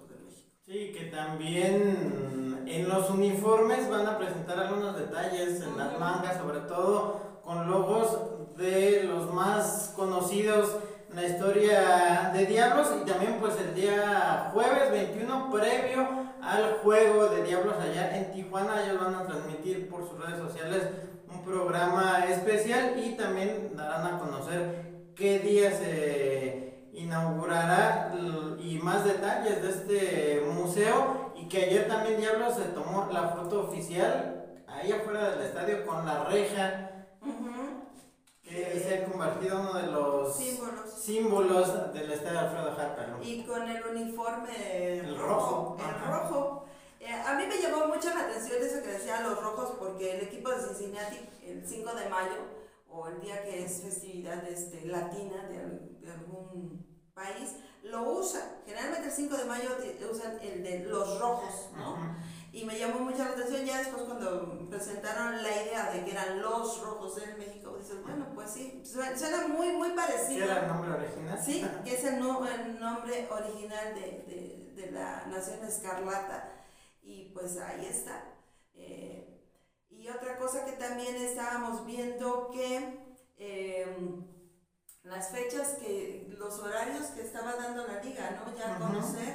Sí, que también en los uniformes van a presentar algunos detalles en las mangas, sobre todo con logos de los más conocidos en la historia de Diablos y también pues el día jueves 21 previo al juego de Diablos allá en Tijuana ellos van a transmitir por sus redes sociales un programa especial y también darán a conocer qué día se inaugurará y más detalles de este museo y que ayer también Diablo se tomó la foto oficial ahí afuera del estadio con la reja que se ha convertido uno de los símbolos, del estadio Alfredo Harper. Y con el uniforme el rojo. El rojo eh, a mí me llamó mucho la atención eso que decían los rojos, porque el equipo de Cincinnati, el 5 de mayo, o el día que es festividad este, latina de, algún país, lo usa. Generalmente el 5 de mayo usan el de los rojos, ¿no? Y me llamó mucho la atención ya después cuando presentaron la idea de que eran los rojos en México. Dices, bueno, pues sí, suena muy, muy parecido. ¿Qué era el nombre original? Sí, [LAUGHS] que es el, el nombre original de, de, de la Nación Escarlata y pues ahí está. Eh, y otra cosa que también estábamos viendo que em, las fechas que, los horarios que estaba dando la liga, ¿no? Ya a conocer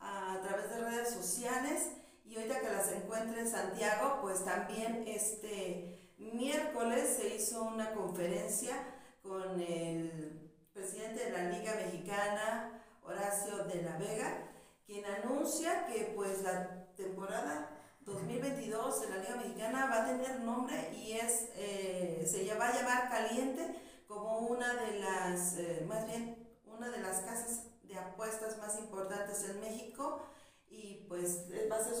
a, través de redes sociales y ahorita que las encuentre en Santiago, pues también este miércoles se hizo una conferencia con el presidente de la Liga Mexicana, Horacio de la Vega, quien anuncia que pues la temporada 2022 de la Liga Mexicana va a tener nombre y es eh, se va a llamar Caliente como una de las, eh, más bien, una de las casas de apuestas más importantes en México y pues va a ser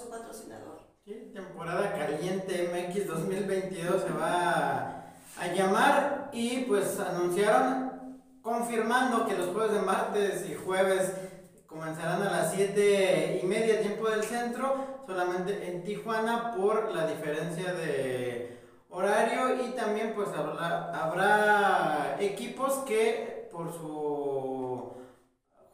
temporada caliente MX 2022 se va a, llamar y pues anunciaron confirmando que los jueves de martes y jueves comenzarán a las 7 y media tiempo del centro, solamente en Tijuana por la diferencia de horario y también pues habrá, equipos que por su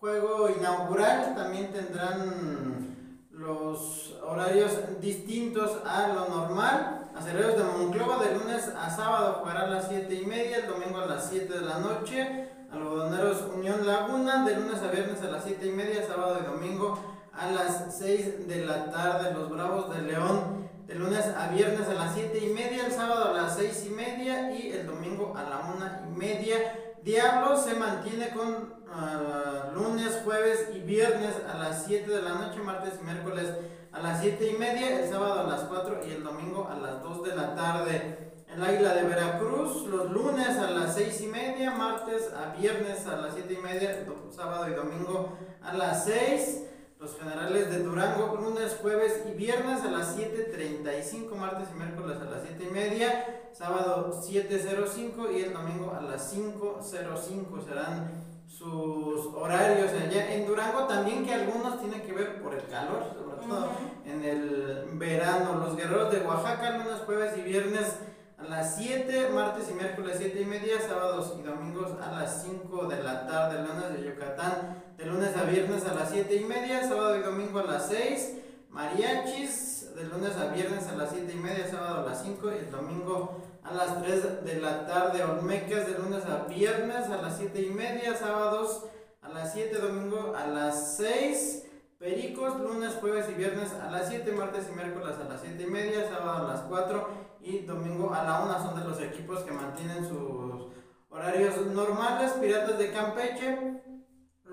juego inaugural también tendrán los horarios distintos a lo normal. Acereros de Monclova de lunes a sábado jugará a las 7 y media, el domingo a las 7 de la noche. Algodoneros Unión Laguna de lunes a viernes a las 7 y media, sábado y domingo a las 6 de la tarde. Los Bravos de León de lunes a viernes a las 7 y media, el sábado a las 6 y media y el domingo a la 1 y media. Diablo se mantiene con uh, lunes, jueves y viernes a las 7 de la noche, martes y miércoles a las 7 y media, el sábado a las 4 y el domingo a las 2 de la tarde. El Águila de Veracruz, los lunes a las 6 y media, martes a viernes a las 7 y media, sábado y domingo a las 6. Los generales de Durango, lunes, jueves y viernes a las 7.35, martes y miércoles a las 7 y media, sábado 7.05 y el domingo a las 5.05 serán sus horarios allá en Durango. También que algunos tienen que ver por el calor, sobre todo en el verano. Los guerreros de Oaxaca, lunes, jueves y viernes a las 7, martes y miércoles 7 y media, sábados y domingos a las 5 de la tarde, lunes de Yucatán, de lunes a viernes a las 7 y media, sábado y domingo a las 6, mariachis, de lunes a viernes a las 7 y media, sábado a las 5 y el domingo a las 3 de la tarde, olmecas, de lunes a viernes a las 7 y media, sábados a las 7, domingo a las 6, Pericos, lunes, jueves y viernes a las 7, martes y miércoles a las 7 y media, sábado a las 4 y domingo a la 1 son de los equipos que mantienen sus horarios normales. Piratas de Campeche,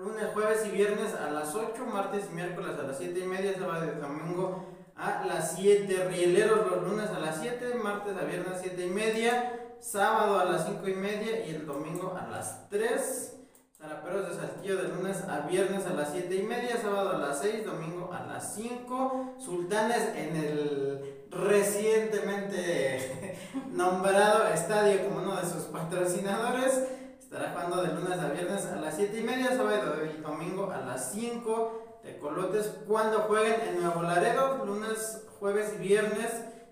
lunes, jueves y viernes a las 8, martes y miércoles a las 7 y media, sábado y domingo a las 7. Rieleros los lunes a las 7, martes a viernes a 7 y media, sábado a las 5 y media y el domingo a las 3. Zaraperos de Saltillo de lunes a viernes a las 7 y media, sábado a las 6, domingo a las 5. Sultanes en el recientemente [LAUGHS] nombrado estadio como uno de sus patrocinadores. Estará jugando de lunes a viernes a las 7 y media, sábado y domingo a las 5. Colotes cuando jueguen en Nuevo Laredo, lunes, jueves y viernes,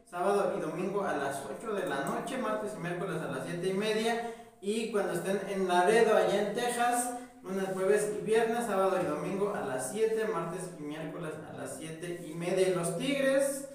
sábado y domingo a las 8 de la noche, martes y miércoles a las 7 y media. Y cuando estén en Laredo, allá en Texas, lunes, jueves y viernes, sábado y domingo a las 7, martes y miércoles a las 7 y media. Y los Tigres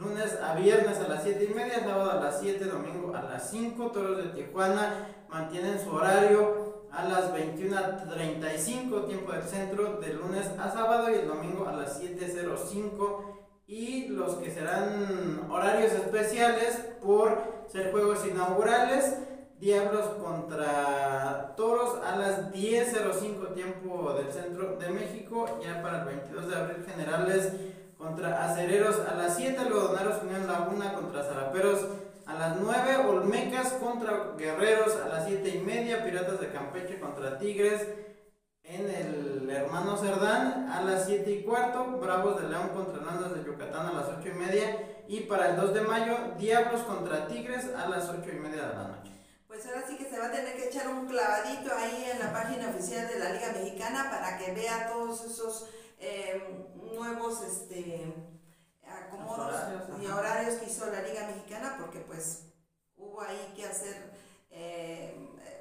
lunes a viernes a las 7 y media, sábado a las 7, domingo a las 5. Toros de Tijuana mantienen su horario a las 21.35, tiempo del centro, de lunes a sábado y el domingo a las 7.05. Y los que serán horarios especiales por ser juegos inaugurales. Diablos contra Toros a las 10.05 tiempo del centro de México, ya para el 22 de abril generales contra Acereros. A las 7, Algodoneros Unión Laguna contra Zaraperos. A las 9, Olmecas contra Guerreros. A las 7 y media, Piratas de Campeche contra Tigres en el Hermano Cerdán. A las 7 y cuarto, Bravos de León contra Nandas de Yucatán a las 8 y media. Y para el 2 de mayo, Diablos contra Tigres a las 8 y media de la noche. Pues ahora sí que se va a tener que echar un clavadito ahí en la página oficial de la Liga Mexicana para que vea todos esos eh, nuevos este, acomodos y horarios que hizo la Liga Mexicana, porque pues hubo ahí que hacer, eh,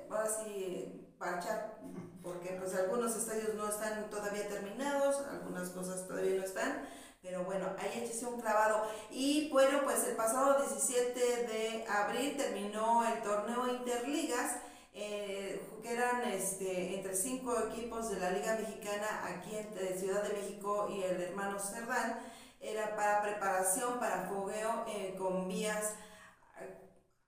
ahora sí, parchar, porque pues algunos estadios no están todavía terminados, algunas cosas todavía no están, pero bueno, ahí échese un clavado. Y bueno, pues el pasado 17 de abril terminó el torneo Interligas, eh, que eran este, entre cinco equipos de la Liga Mexicana aquí en Ciudad de México y el hermano Cerdán, era para preparación, para fogueo eh, con vías eh,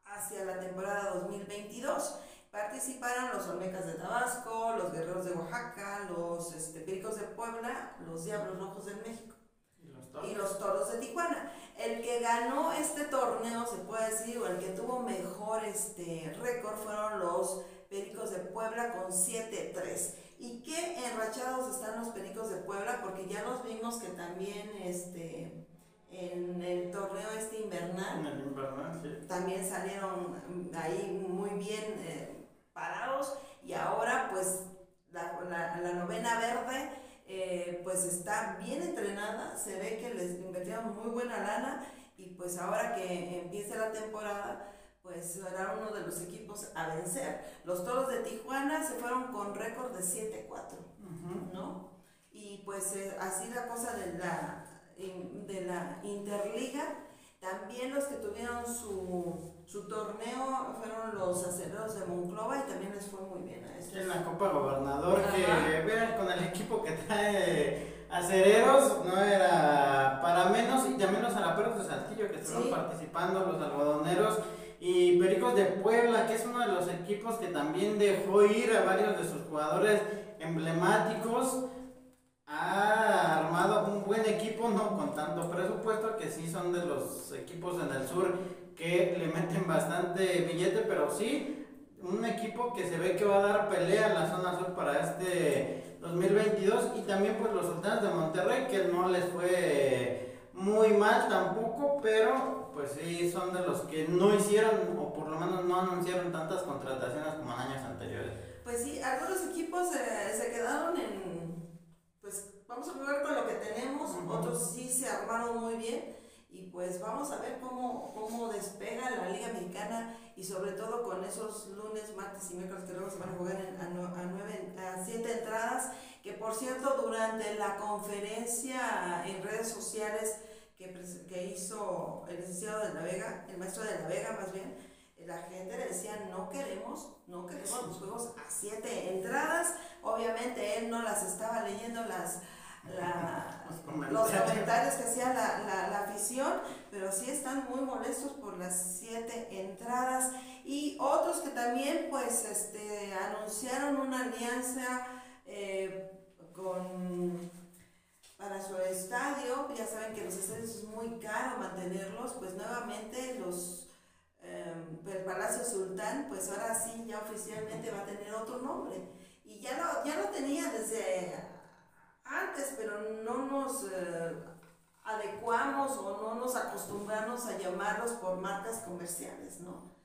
hacia la temporada 2022. Participaron los Olmecas de Tabasco, los Guerreros de Oaxaca, los este, Pericos de Puebla, los Diablos Rojos de México y los Toros de Tijuana. El que ganó este torneo, se puede decir, o el que tuvo mejor este récord fueron los Pericos de Puebla con 7-3. Y qué enrachados están los Pericos de Puebla, porque ya los vimos que también este, en el torneo este invernal. En el invernal, sí. También salieron ahí muy bien eh, parados y ahora pues la, la, la novena verde eh, pues está bien entrenada, se ve que les invirtieron muy buena lana y pues ahora que empiece la temporada pues será uno de los equipos a vencer. Los Toros de Tijuana se fueron con récord de 7-4, ¿no? Y pues eh, así la cosa de la, de la Interliga. También los que tuvieron su, su torneo fueron los aceleros de Monclova y también les fue muy bien a estos. En la Copa Gobernador, Ajá. que vean con el equipo que trae acereros, no era para menos, y también los alaperos de Saltillo que estuvieron Sí. participando, los algodoneros y Pericos de Puebla, que es uno de los equipos que también dejó ir a varios de sus jugadores emblemáticos. Ha armado un buen equipo, no con tanto presupuesto, que sí son de los equipos en el sur que le meten bastante billete, pero sí un equipo que se ve que va a dar pelea en la zona sur para este 2022 y también pues los sultanes de Monterrey que no les fue muy mal tampoco, pero pues sí son de los que no hicieron o por lo menos no anunciaron tantas contrataciones como en años anteriores. Pues sí, algunos equipos eh, se quedaron en, vamos a jugar con lo que tenemos, otros sí se armaron muy bien y pues vamos a ver cómo, cómo despega la Liga Mexicana y sobre todo con esos lunes, martes y miércoles que luego se van a jugar en- a, a nueve, a siete entradas, que por cierto durante la conferencia en redes sociales que, que hizo el licenciado de la Vega, el maestro de la Vega más bien, la gente le decía no queremos, no queremos los juegos a siete entradas. Obviamente él no las estaba leyendo las la- Los los comentarios. comentarios que hacía la, la, la afición, pero sí están muy molestos por las siete entradas. Y otros que también pues este anunciaron una alianza eh, con para su estadio, ya saben que los estadios es muy caro mantenerlos, pues nuevamente los eh, el Palacio Sultán, pues ahora sí ya oficialmente va a tener otro nombre. Y ya lo, ya lo tenía desde antes, pero no nos eh, adecuamos o no nos acostumbramos a llamarlos por marcas comerciales, ¿no?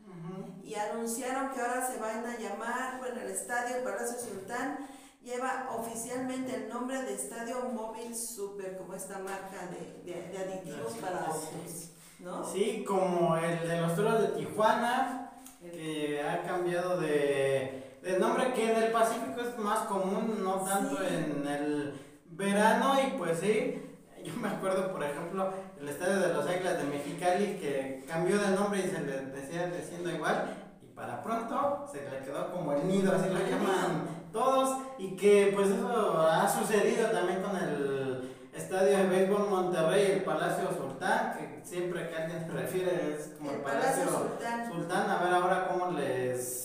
Y anunciaron que ahora se van a llamar, bueno, el estadio, el Palacio Sultán, lleva oficialmente el nombre de Estadio Móvil Super, como esta marca de, de- de aditivos para autos, ¿no? Sí, como el de los toros de Tijuana, que ha cambiado de, de nombre, que en el Pacífico es más común, no tanto Sí. en el verano, y pues sí, yo me acuerdo, por ejemplo, el estadio de los Águilas de Mexicali, que cambió de nombre y se le decía diciendo igual, y para pronto se le quedó como el nido, así lo llaman todos, y que pues eso ha sucedido también con el estadio de béisbol Monterrey, el Palacio Sultán, que siempre que alguien se refiere es como el, El Palacio Palacio Sultán. Sultán, a ver ahora cómo les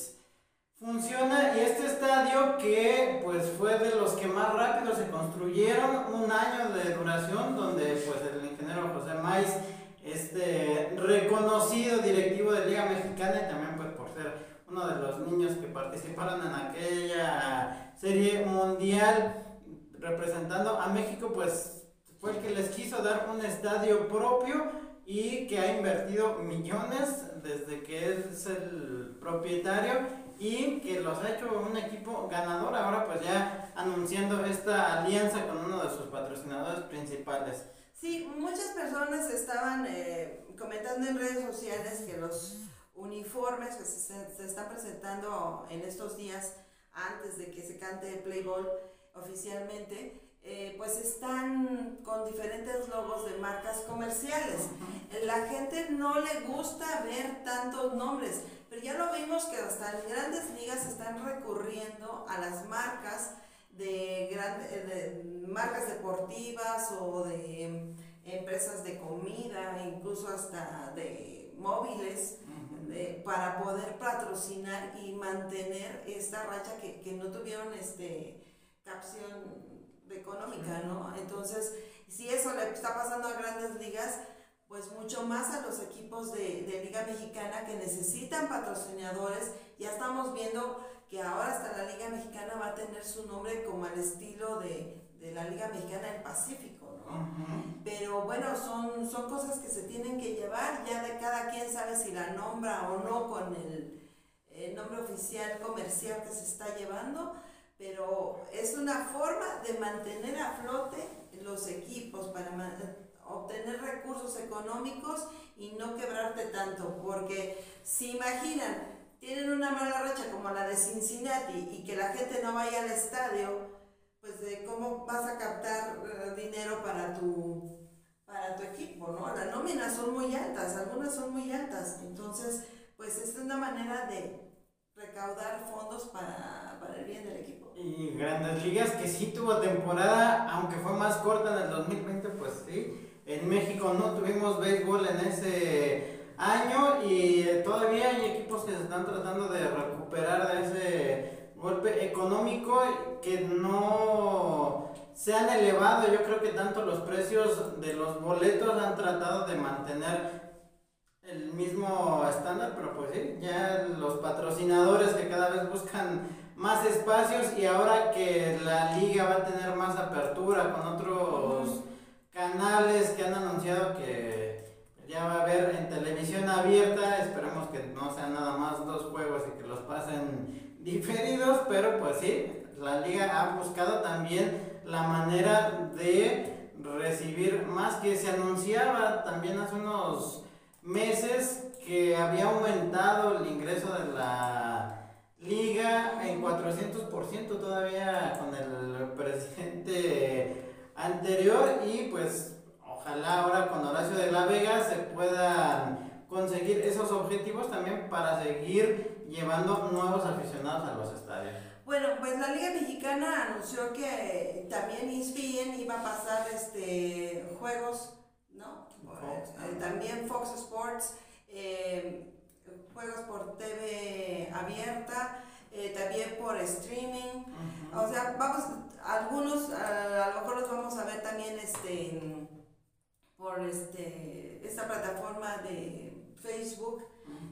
funciona. Y este estadio que pues fue de los que más rápido se construyeron, un año de duración, donde pues el ingeniero José Maiz, este reconocido directivo de Liga Mexicana y también pues por ser uno de los niños que participaron en aquella serie mundial representando a México, pues fue el que les quiso dar un estadio propio y que ha invertido millones desde que es el propietario y que los ha hecho un equipo ganador ahora pues ya anunciando esta alianza con uno de sus patrocinadores principales. Sí, muchas personas estaban eh, comentando en redes sociales que los uniformes que se, se están presentando en estos días antes de que se cante el Play Ball oficialmente, eh, pues están con diferentes logos de marcas comerciales. La gente no le gusta ver tantos nombres, pero ya lo vimos que hasta en grandes ligas están recurriendo a las marcas de, gran- eh, de marcas deportivas o de em, empresas de comida, incluso hasta de móviles, de- para poder patrocinar y mantener esta racha que, que no tuvieron este capción económica, ¿no? Entonces, si eso le está pasando a grandes ligas, pues mucho más a los equipos de, de Liga Mexicana que necesitan patrocinadores. Ya estamos viendo que ahora hasta la Liga Mexicana va a tener su nombre como al estilo de, de la Liga Mexicana del Pacífico, ¿no? ¿no? Pero bueno, son, son cosas que se tienen que llevar, ya de cada quien sabe si la nombra o no con el, el nombre oficial comercial que se está llevando, pero es una forma de mantener a flote los equipos para obtener recursos económicos y no quebrarte tanto, porque si imaginan, tienen una mala racha como la de Cincinnati y que la gente no vaya al estadio, pues de cómo vas a captar eh, dinero para tu, para tu equipo, ¿no? Las nóminas son muy altas, algunas son muy altas, entonces pues es una manera de recaudar fondos para, para el bien del equipo. Y Grandes Ligas que sí tuvo temporada, aunque fue más corta en el 2020, pues sí. En México no tuvimos béisbol en ese año y todavía hay equipos que se están tratando de recuperar de ese golpe económico que no se han elevado. Yo creo que tanto los precios de los boletos han tratado de mantener el mismo estándar, pero pues sí, ya los patrocinadores que cada vez buscan más espacios y ahora que la liga va a tener más apertura con otros canales que han anunciado que ya va a haber en televisión abierta, esperemos que no sean nada más dos juegos y que los pasen diferidos, pero pues sí, la liga ha buscado también la manera de recibir más que se anunciaba también hace unos meses que había aumentado el ingreso de la liga en 400% todavía con el presidente anterior y pues ojalá ahora con Horacio de la Vega se puedan conseguir esos objetivos también para seguir llevando nuevos aficionados a los estadios. Bueno, pues la Liga Mexicana anunció que también ESPN iba a pasar este juegos, Eh, también Fox Sports, eh, juegos por TV abierta, eh, también por streaming. O sea, vamos, algunos a, a, lo mejor los vamos a ver también este, por este, esta plataforma de Facebook,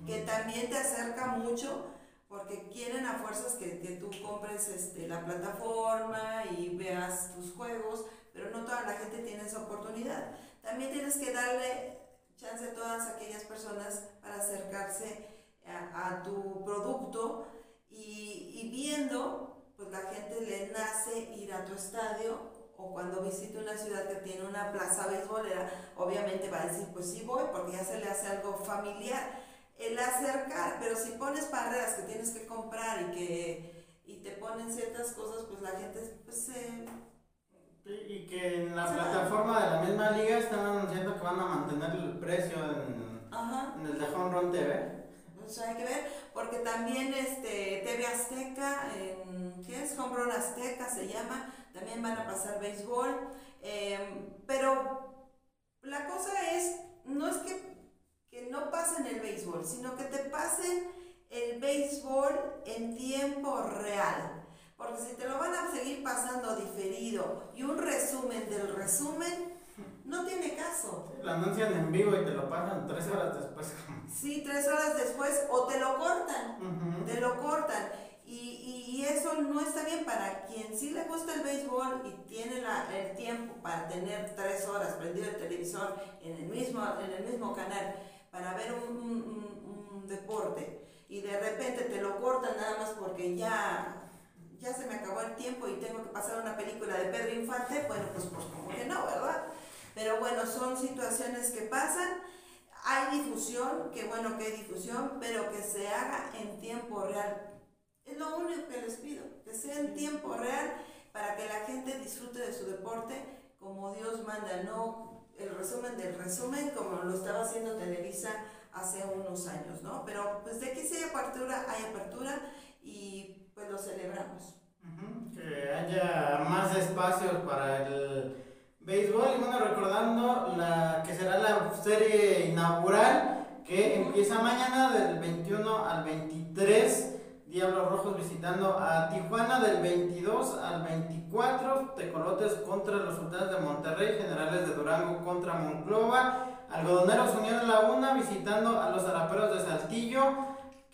que también te acerca mucho porque quieren a fuerzas que, que, tú compres este, la plataforma y veas tus juegos, pero no toda la gente tiene esa oportunidad. También tienes que darle chance a todas aquellas personas para acercarse a, tu producto y, y, viendo, pues la gente le nace ir a tu estadio o cuando visite una ciudad que tiene una plaza beisbolera, obviamente va a decir, pues sí voy, porque ya se le hace algo familiar. El acercar, pero si pones barreras que tienes que comprar y que y te ponen ciertas cosas, pues la gente pues se... y que en la plataforma de la misma liga están anunciando que van a mantener el precio en, en el de Home Run TV. Pues hay que ver, porque también este TV Azteca, en, ¿qué es? Home Run Azteca se llama, también van a pasar béisbol, em, pero la cosa es, no es que, que no pasen el béisbol, sino que te pasen el béisbol en tiempo real. Porque si te lo van a seguir pasando diferido y un resumen del resumen, no tiene caso. Lo anuncian en vivo y te lo pasan tres horas después. [LAUGHS] Sí, tres horas después o te lo cortan, te lo cortan. Y, y, eso no está bien para quien sí le gusta el béisbol y tiene la, el tiempo para tener tres horas prendido el televisor en el mismo, en el mismo canal para ver un, un, un deporte y de repente te lo cortan nada más porque ya, ya se me acabó el tiempo y tengo que pasar una película de Pedro Infante, bueno, pues, pues como que no, ¿verdad? Pero bueno, son situaciones que pasan. Hay difusión, que bueno que hay difusión, pero que se haga en tiempo real es lo único que les pido, que sea en tiempo real para que la gente disfrute de su deporte como Dios manda, no el resumen del resumen como lo estaba haciendo Televisa hace unos años, ¿no? Pero pues de que si hay apertura, hay apertura y pues lo celebramos. Que haya más espacios para el béisbol y bueno, recordando la que será la serie inaugural que empieza mañana del 21 al 23 Diablos Rojos visitando a Tijuana del 22 al 24, Tecolotes contra los Sultanes de Monterrey, Generales de Durango contra Monclova, Algodoneros Unión la Una visitando a los Araperos de Saltillo,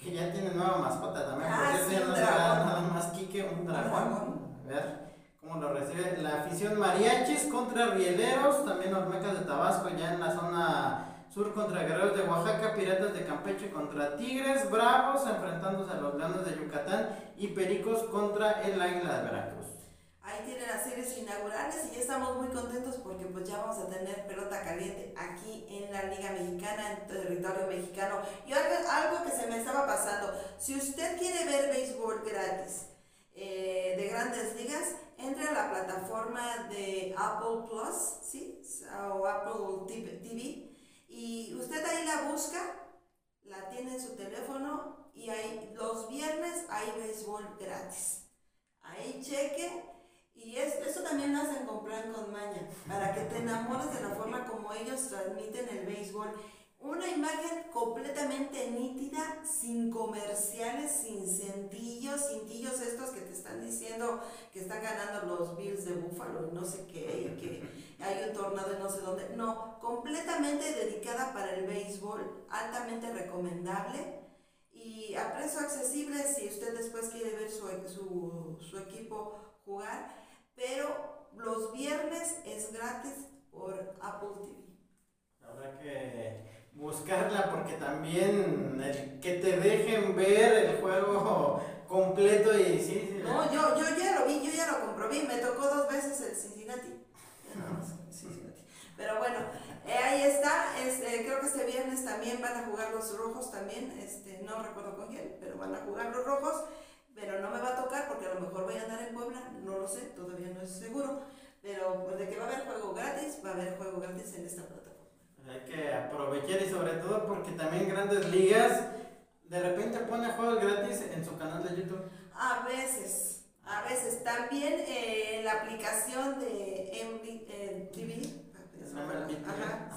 que ya tienen nueva mascota también, ah, por cierto ya no será nada más Quique, un dragón. A ver cómo cómo lo recibe la afición Mariachis contra Rieleros, también Olmecas de Tabasco ya en la zona sur contra Guerreros de Oaxaca, Piratas de Campeche contra Tigres, Bravos enfrentándose a los Leones de Yucatán y Pericos contra el Águila de Veracruz. Ahí tienen las series inaugurales y ya estamos muy contentos porque pues ya vamos a tener pelota caliente aquí en la Liga Mexicana, en territorio mexicano. Y algo, que se me estaba pasando, si usted quiere ver béisbol gratis eh, de grandes ligas, entre a la plataforma de Apple Plus, ¿sí? O Apple TV y usted ahí la busca, la tiene en su teléfono y ahí los viernes hay béisbol gratis. Ahí cheque y es, eso también lo hacen comprar con maña, para que te enamores de la forma como ellos transmiten el béisbol una imagen completamente nítida, sin comerciales, sin cintillos, cintillos estos que te están diciendo que están ganando los Bills de Buffalo y no sé qué, que hay un tornado y no sé dónde. No, completamente dedicada para el béisbol, altamente recomendable y a precio accesible si usted después quiere ver su, su, su equipo jugar, pero los viernes es gratis por Apple TV. Habrá que buscarla porque también el que te dejen ver el juego [LAUGHS] completo y sí, No, yo, yo ya lo vi, yo ya lo comprobé, me tocó dos veces el Cincinnati. [LAUGHS] Pero bueno, eh, ahí está, este, creo que este viernes también van a jugar los rojos también, este, no recuerdo con quién, pero van a jugar los rojos, pero no me va a tocar porque a lo mejor voy a andar en Puebla, no lo sé, todavía no es seguro, pero pues de que va a haber juego gratis, va a haber juego gratis en esta plataforma. Hay que aprovechar y sobre todo porque también grandes ligas de repente pone juegos gratis en su canal de YouTube. A veces, a veces. También eh, la aplicación de MTV, Ajá,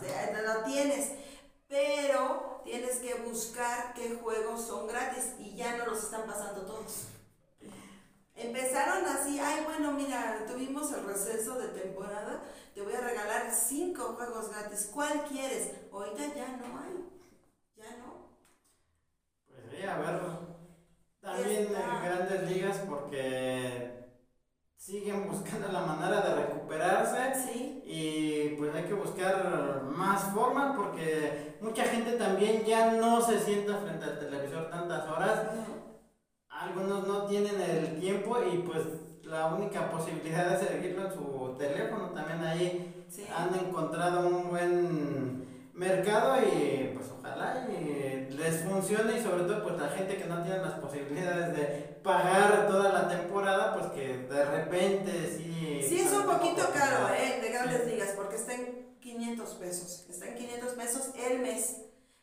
lo tienes, pero tienes que buscar qué juegos son gratis y ya no los están pasando todos. Empezaron así, ay bueno, mira, tuvimos el receso de temporada, te voy a regalar cinco juegos gratis, ¿cuál quieres? Ahorita ya no hay, ya no. Pues sí, a ver, también en grandes ligas porque siguen buscando la manera de recuperarse sí. y pues hay que buscar más formas porque mucha gente también ya no se sienta frente al televisor tantas horas algunos no tienen el tiempo y pues la única posibilidad es seguirlo en su teléfono. También ahí han encontrado un buen mercado y pues ojalá y les funcione y sobre todo pues la gente que no tiene las posibilidades de pagar toda la temporada pues que de repente sí. Sí es un poquito caro eh, de grandes ligas porque está en 500 pesos. Está en 500 pesos el mes,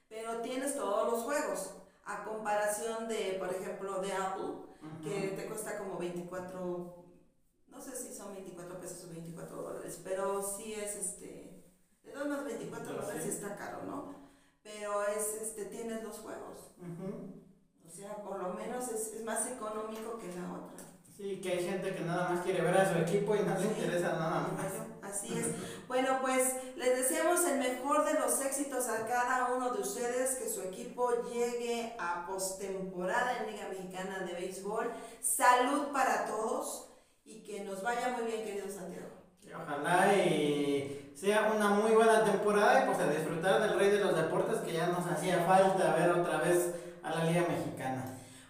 pero tienes todos los juegos a comparación de, por ejemplo, de Apple, que te cuesta como 24, no sé si son 24 pesos o 24 dólares, pero sí es este, de todos los 24 dólares está caro, ¿no? Pero es, este, tienes los juegos. O sea, por lo menos es, es más económico que la otra. Sí, que hay gente que nada más quiere ver a su equipo y no le interesa nada más. Así es. [LAUGHS] Bueno, pues les deseamos el mejor de los éxitos a cada uno de ustedes, que su equipo llegue a postemporada en Liga Mexicana de Béisbol. Salud para todos y que nos vaya muy bien, querido Santiago. Ojalá y sea una muy buena temporada y pues a disfrutar del rey de los deportes que ya nos hacía falta ver otra vez a la Liga Mexicana.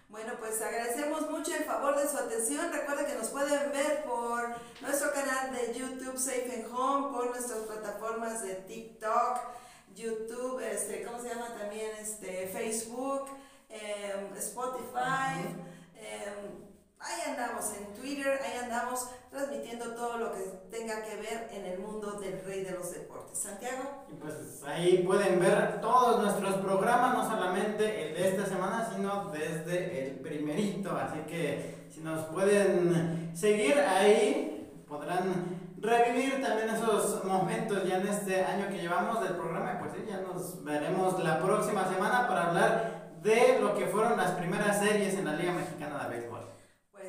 Bueno, pues agradecemos mucho el favor de su atención. Recuerda que nos pueden ver por nuestro canal de YouTube Safe and Home, por nuestras plataformas de TikTok, YouTube, este, ¿cómo se llama también? Este, Facebook, em, Spotify. Em, ahí andamos en Twitter, ahí andamos transmitiendo todo lo que tenga que ver en el mundo del rey de los deportes. Santiago. Y pues ahí pueden ver todos nuestros programas, no solamente el de esta semana, sino desde el primerito. Así que si nos pueden seguir ahí, podrán revivir también esos momentos ya en este año que llevamos del programa. Pues sí, ya nos veremos la próxima semana para hablar de lo que fueron las primeras series en la Liga Mexicana de Béisbol.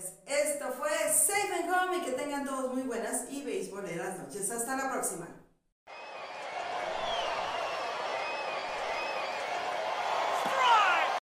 Pues esto fue Safe and Home y que tengan todos muy buenas y beisboleras noches. Hasta la próxima.